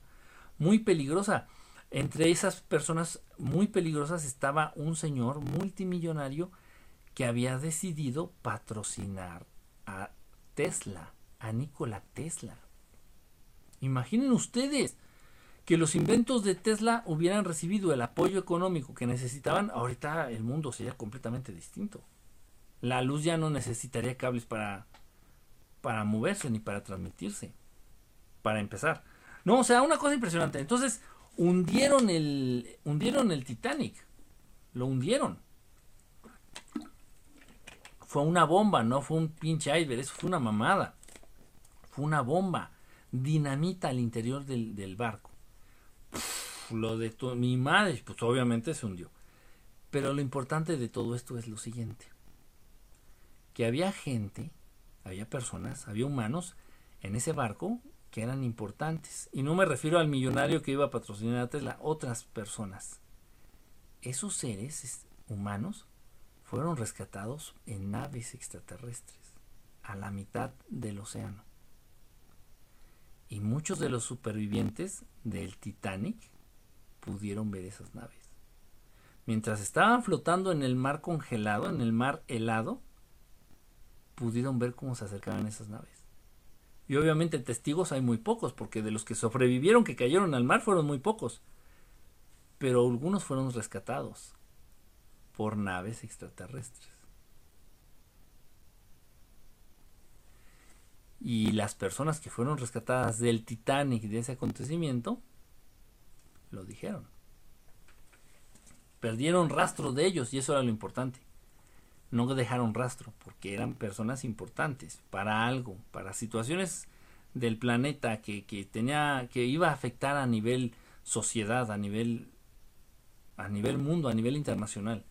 Muy peligrosa. Entre esas personas muy peligrosas estaba un señor multimillonario que había decidido patrocinar a Tesla, a Nikola Tesla. Imaginen ustedes que los inventos de Tesla hubieran recibido el apoyo económico que necesitaban, ahorita el mundo sería completamente distinto. La luz ya no necesitaría cables para, para moverse ni para transmitirse. Para empezar. No, o sea, una cosa impresionante. Entonces, hundieron el, hundieron el Titanic. Lo hundieron fue una bomba, no fue un pinche iceberg, eso fue una mamada. Fue una bomba, dinamita al interior del, barco. lo de mi madre, pues obviamente se hundió. Pero lo importante de todo esto es lo siguiente. que había gente, había personas, había humanos en ese barco que eran importantes. Y no me refiero al millonario que iba a patrocinar a Tesla, otras personas. Esos seres humanos fueron rescatados en naves extraterrestres a la mitad del océano. Y muchos de los supervivientes del Titanic pudieron ver esas naves. Mientras estaban flotando en el mar congelado, en el mar helado, pudieron ver cómo se acercaban esas naves. Y obviamente testigos hay muy pocos, porque de los que sobrevivieron que cayeron al mar fueron muy pocos. Pero algunos fueron rescatados por naves extraterrestres. Y las personas que fueron rescatadas del Titanic de ese acontecimiento lo dijeron. Perdieron rastro de ellos y eso era lo importante. No dejaron rastro porque eran personas importantes para algo, para situaciones del planeta que, que tenía que iba a afectar a nivel sociedad, a nivel a nivel mundo, a nivel internacional.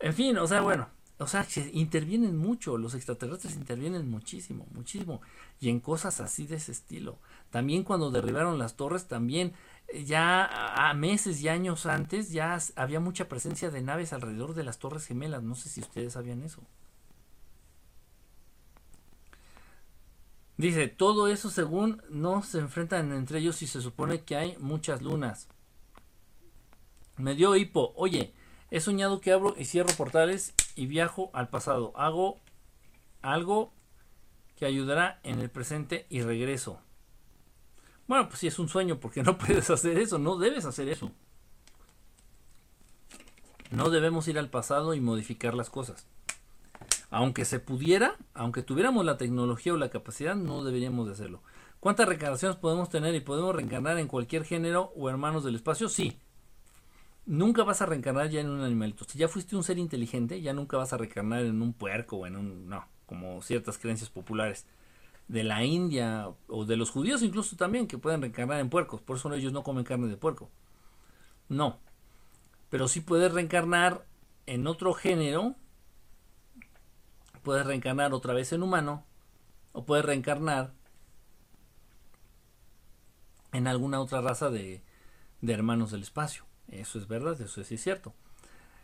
En fin, o sea, bueno, o sea, intervienen mucho, los extraterrestres intervienen muchísimo, muchísimo, y en cosas así de ese estilo. También cuando derribaron las torres, también eh, ya a meses y años antes ya había mucha presencia de naves alrededor de las torres gemelas, no sé si ustedes sabían eso. Dice, todo eso según no se enfrentan entre ellos y se supone que hay muchas lunas. Me dio hipo, oye, He soñado que abro y cierro portales y viajo al pasado. Hago algo que ayudará en el presente y regreso. Bueno, pues si es un sueño, porque no [laughs] puedes hacer eso, no debes hacer eso. No debemos ir al pasado y modificar las cosas. Aunque se pudiera, aunque tuviéramos la tecnología o la capacidad, no deberíamos de hacerlo. ¿Cuántas reencarnaciones podemos tener y podemos reencarnar en cualquier género o hermanos del espacio? Sí, nunca vas a reencarnar ya en un animalito. Si ya fuiste un ser inteligente, ya nunca vas a reencarnar en un puerco o en un... No, como ciertas creencias populares de la India o de los judíos incluso también que pueden reencarnar en puercos. Por eso ellos no comen carne de puerco. No. Pero sí puedes reencarnar en otro género. Puedes reencarnar otra vez en humano. O puedes reencarnar en alguna otra raza de, de hermanos del espacio. Eso es verdad, eso sí es cierto.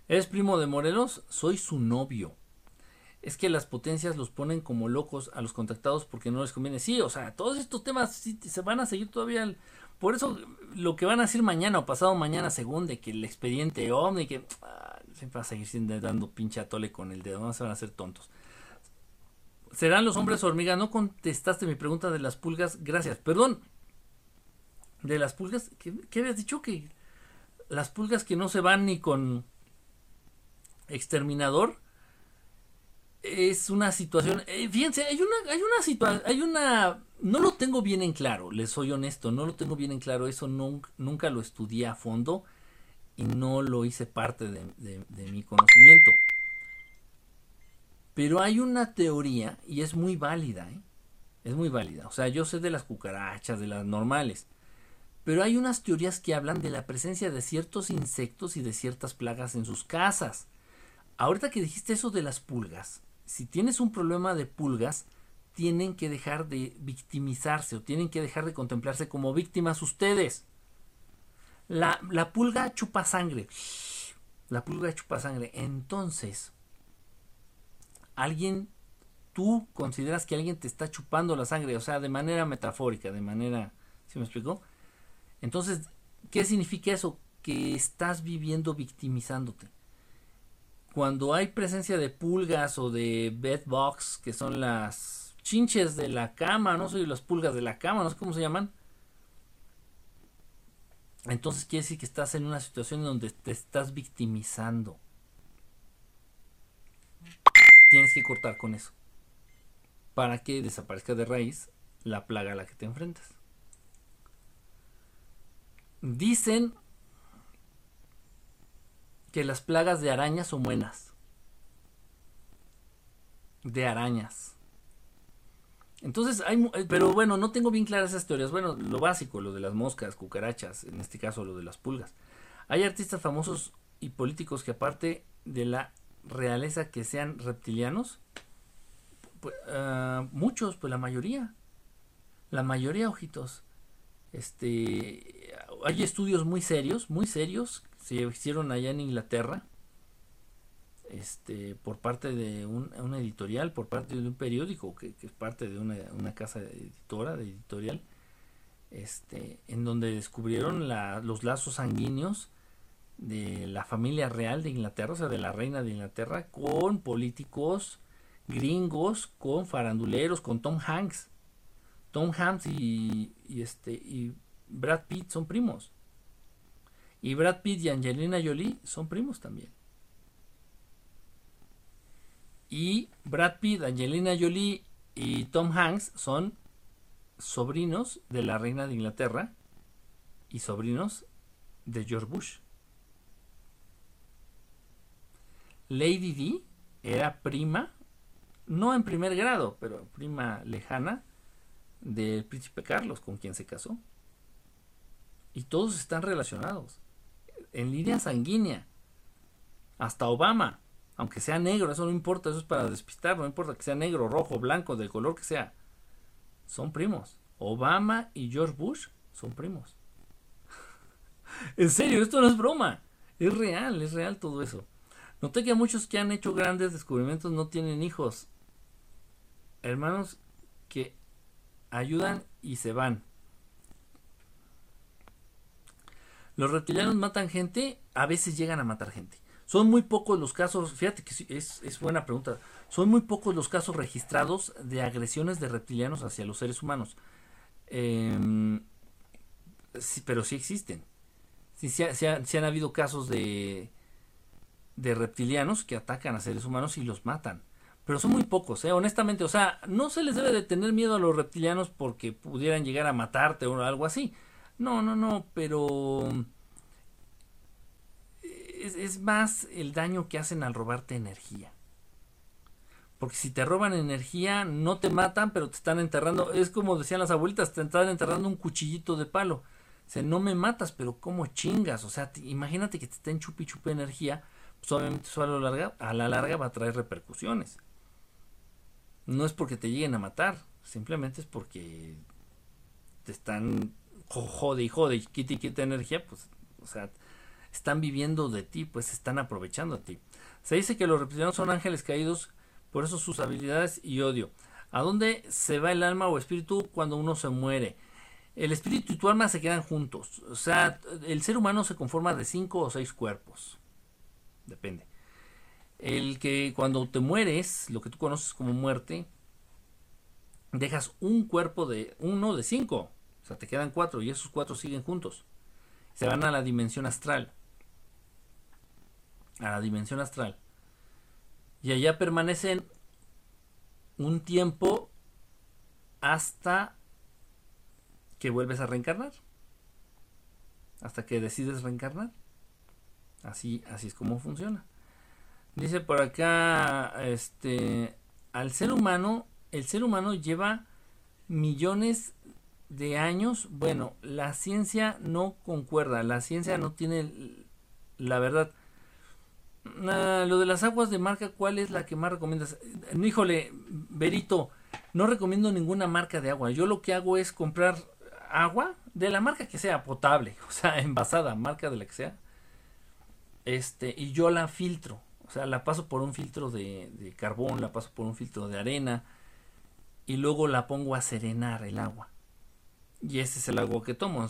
¿Es primo de Morelos? Soy su novio. Es que las potencias los ponen como locos a los contactados porque no les conviene. Sí, o sea, todos estos temas se van a seguir todavía. por eso lo que van a decir mañana o pasado mañana, según de que el expediente OVNI, que ah, siempre va a seguir dando pinche atole con el dedo, no se van a hacer tontos. ¿Serán los hombres hormiga? No contestaste mi pregunta de las pulgas. Gracias. Perdón. De las pulgas. ¿Qué, qué habías dicho? Que las pulgas que no se van ni con exterminador es una situación eh, fíjense hay una hay una situación hay una no lo tengo bien en claro les soy honesto no lo tengo bien en claro eso nunca lo estudié a fondo y no lo hice parte de, mi conocimiento pero hay una teoría y es muy válida ¿eh? es muy válida o sea yo sé de las cucarachas de las normales pero hay unas teorías que hablan de la presencia de ciertos insectos y de ciertas plagas en sus casas. Ahorita que dijiste eso de las pulgas, si tienes un problema de pulgas, tienen que dejar de victimizarse o tienen que dejar de contemplarse como víctimas ustedes. La, pulga chupa sangre. La pulga chupa sangre. Entonces, alguien, tú consideras que alguien te está chupando la sangre, o sea, de manera metafórica, de manera, ¿sí me explicó? Entonces, ¿qué significa eso? Que estás viviendo victimizándote. Cuando hay presencia de pulgas o de bedbugs, que son las chinches de la cama, no sé, las pulgas de la cama, no sé cómo se llaman. Entonces quiere decir que estás en una situación donde te estás victimizando. Tienes que cortar con eso. Para que desaparezca de raíz la plaga a la que te enfrentas. Dicen que las plagas de arañas son buenas. De arañas. Entonces, hay, eh, pero bueno, no tengo bien claras esas teorías. Bueno, lo básico, lo de las moscas, cucarachas, en este caso lo de las pulgas. Hay artistas famosos y políticos que aparte de la realeza que sean reptilianos. pues, muchos, pues la mayoría. La mayoría, ojitos. Este, hay estudios muy serios, muy serios, se hicieron allá en Inglaterra, este, por parte de un, una editorial, por parte de un periódico, que, es parte de una, casa editora, de editorial, este, en donde descubrieron los lazos sanguíneos de la familia real de Inglaterra, o sea, de la reina de Inglaterra, con políticos gringos, con faranduleros, con Tom Hanks. Tom Hanks y, y, este, y Brad Pitt son primos. Y Brad Pitt y Angelina Jolie son primos también. Y Brad Pitt, Angelina Jolie y Tom Hanks son sobrinos de la reina de Inglaterra y sobrinos de George Bush. Lady D era prima, no en primer grado, pero prima lejana del príncipe Carlos, con quien se casó. Y todos están relacionados. En línea sanguínea. Hasta Obama. Aunque sea negro, eso no importa, eso es para despistar, no importa que sea negro, rojo, blanco, del color que sea. Son primos. Obama y George Bush son primos. [laughs] en serio, esto no es broma. Es real, es real todo eso. Noté que muchos que han hecho grandes descubrimientos no tienen hijos. Hermanos que ayudan y se van. Los reptilianos matan gente, a veces llegan a matar gente. Son muy pocos los casos, fíjate que es, es buena pregunta, son muy pocos los casos registrados de agresiones de reptilianos hacia los seres humanos. Em, sí, pero sí existen. Sí, sí, han habido casos de, de reptilianos que atacan a seres humanos y los matan. Pero son muy pocos, ¿eh? honestamente. O sea, no se les debe de tener miedo a los reptilianos porque pudieran llegar a matarte o algo así. No, no, no, pero es, más el daño que hacen al robarte energía. Porque si te roban energía, no te matan, pero te están enterrando. Es como decían las abuelitas, te están enterrando un cuchillito de palo. O sea, no me matas, pero como chingas. O sea, imagínate que te estén chupi chupi energía. Pues obviamente eso a la, larga, a la larga va a traer repercusiones. No es porque te lleguen a matar, simplemente es porque te están jode y jode quita y quita energía, pues, o sea, están viviendo de ti, pues están aprovechando de ti. Se dice que los reptilianos son ángeles caídos, por eso sus habilidades y odio. ¿A dónde se va el alma o espíritu cuando uno se muere? El espíritu y tu alma se quedan juntos. O sea, el ser humano se conforma de cinco o seis cuerpos. Depende. El que cuando te mueres, lo que tú conoces como muerte, dejas un cuerpo de uno de cinco. O sea, te quedan cuatro y esos cuatro siguen juntos. Se van a la dimensión astral. A la dimensión astral. Y allá permanecen un tiempo hasta que vuelves a reencarnar. Hasta que decides reencarnar. Así, así es como funciona. Dice por acá, este, al ser humano, el ser humano lleva millones de años, bueno, la ciencia no concuerda, la ciencia no tiene la verdad. Ah, lo de las aguas de marca, ¿cuál es la que más recomiendas? Híjole, Berito, no recomiendo ninguna marca de agua. Yo lo que hago es comprar agua de la marca que sea potable, [laughs] o sea, envasada, marca de la que sea. Este, y yo la filtro, o sea, la paso por un filtro de, de carbón, la paso por un filtro de arena y luego la pongo a serenar el agua y ese es el agua que tomo.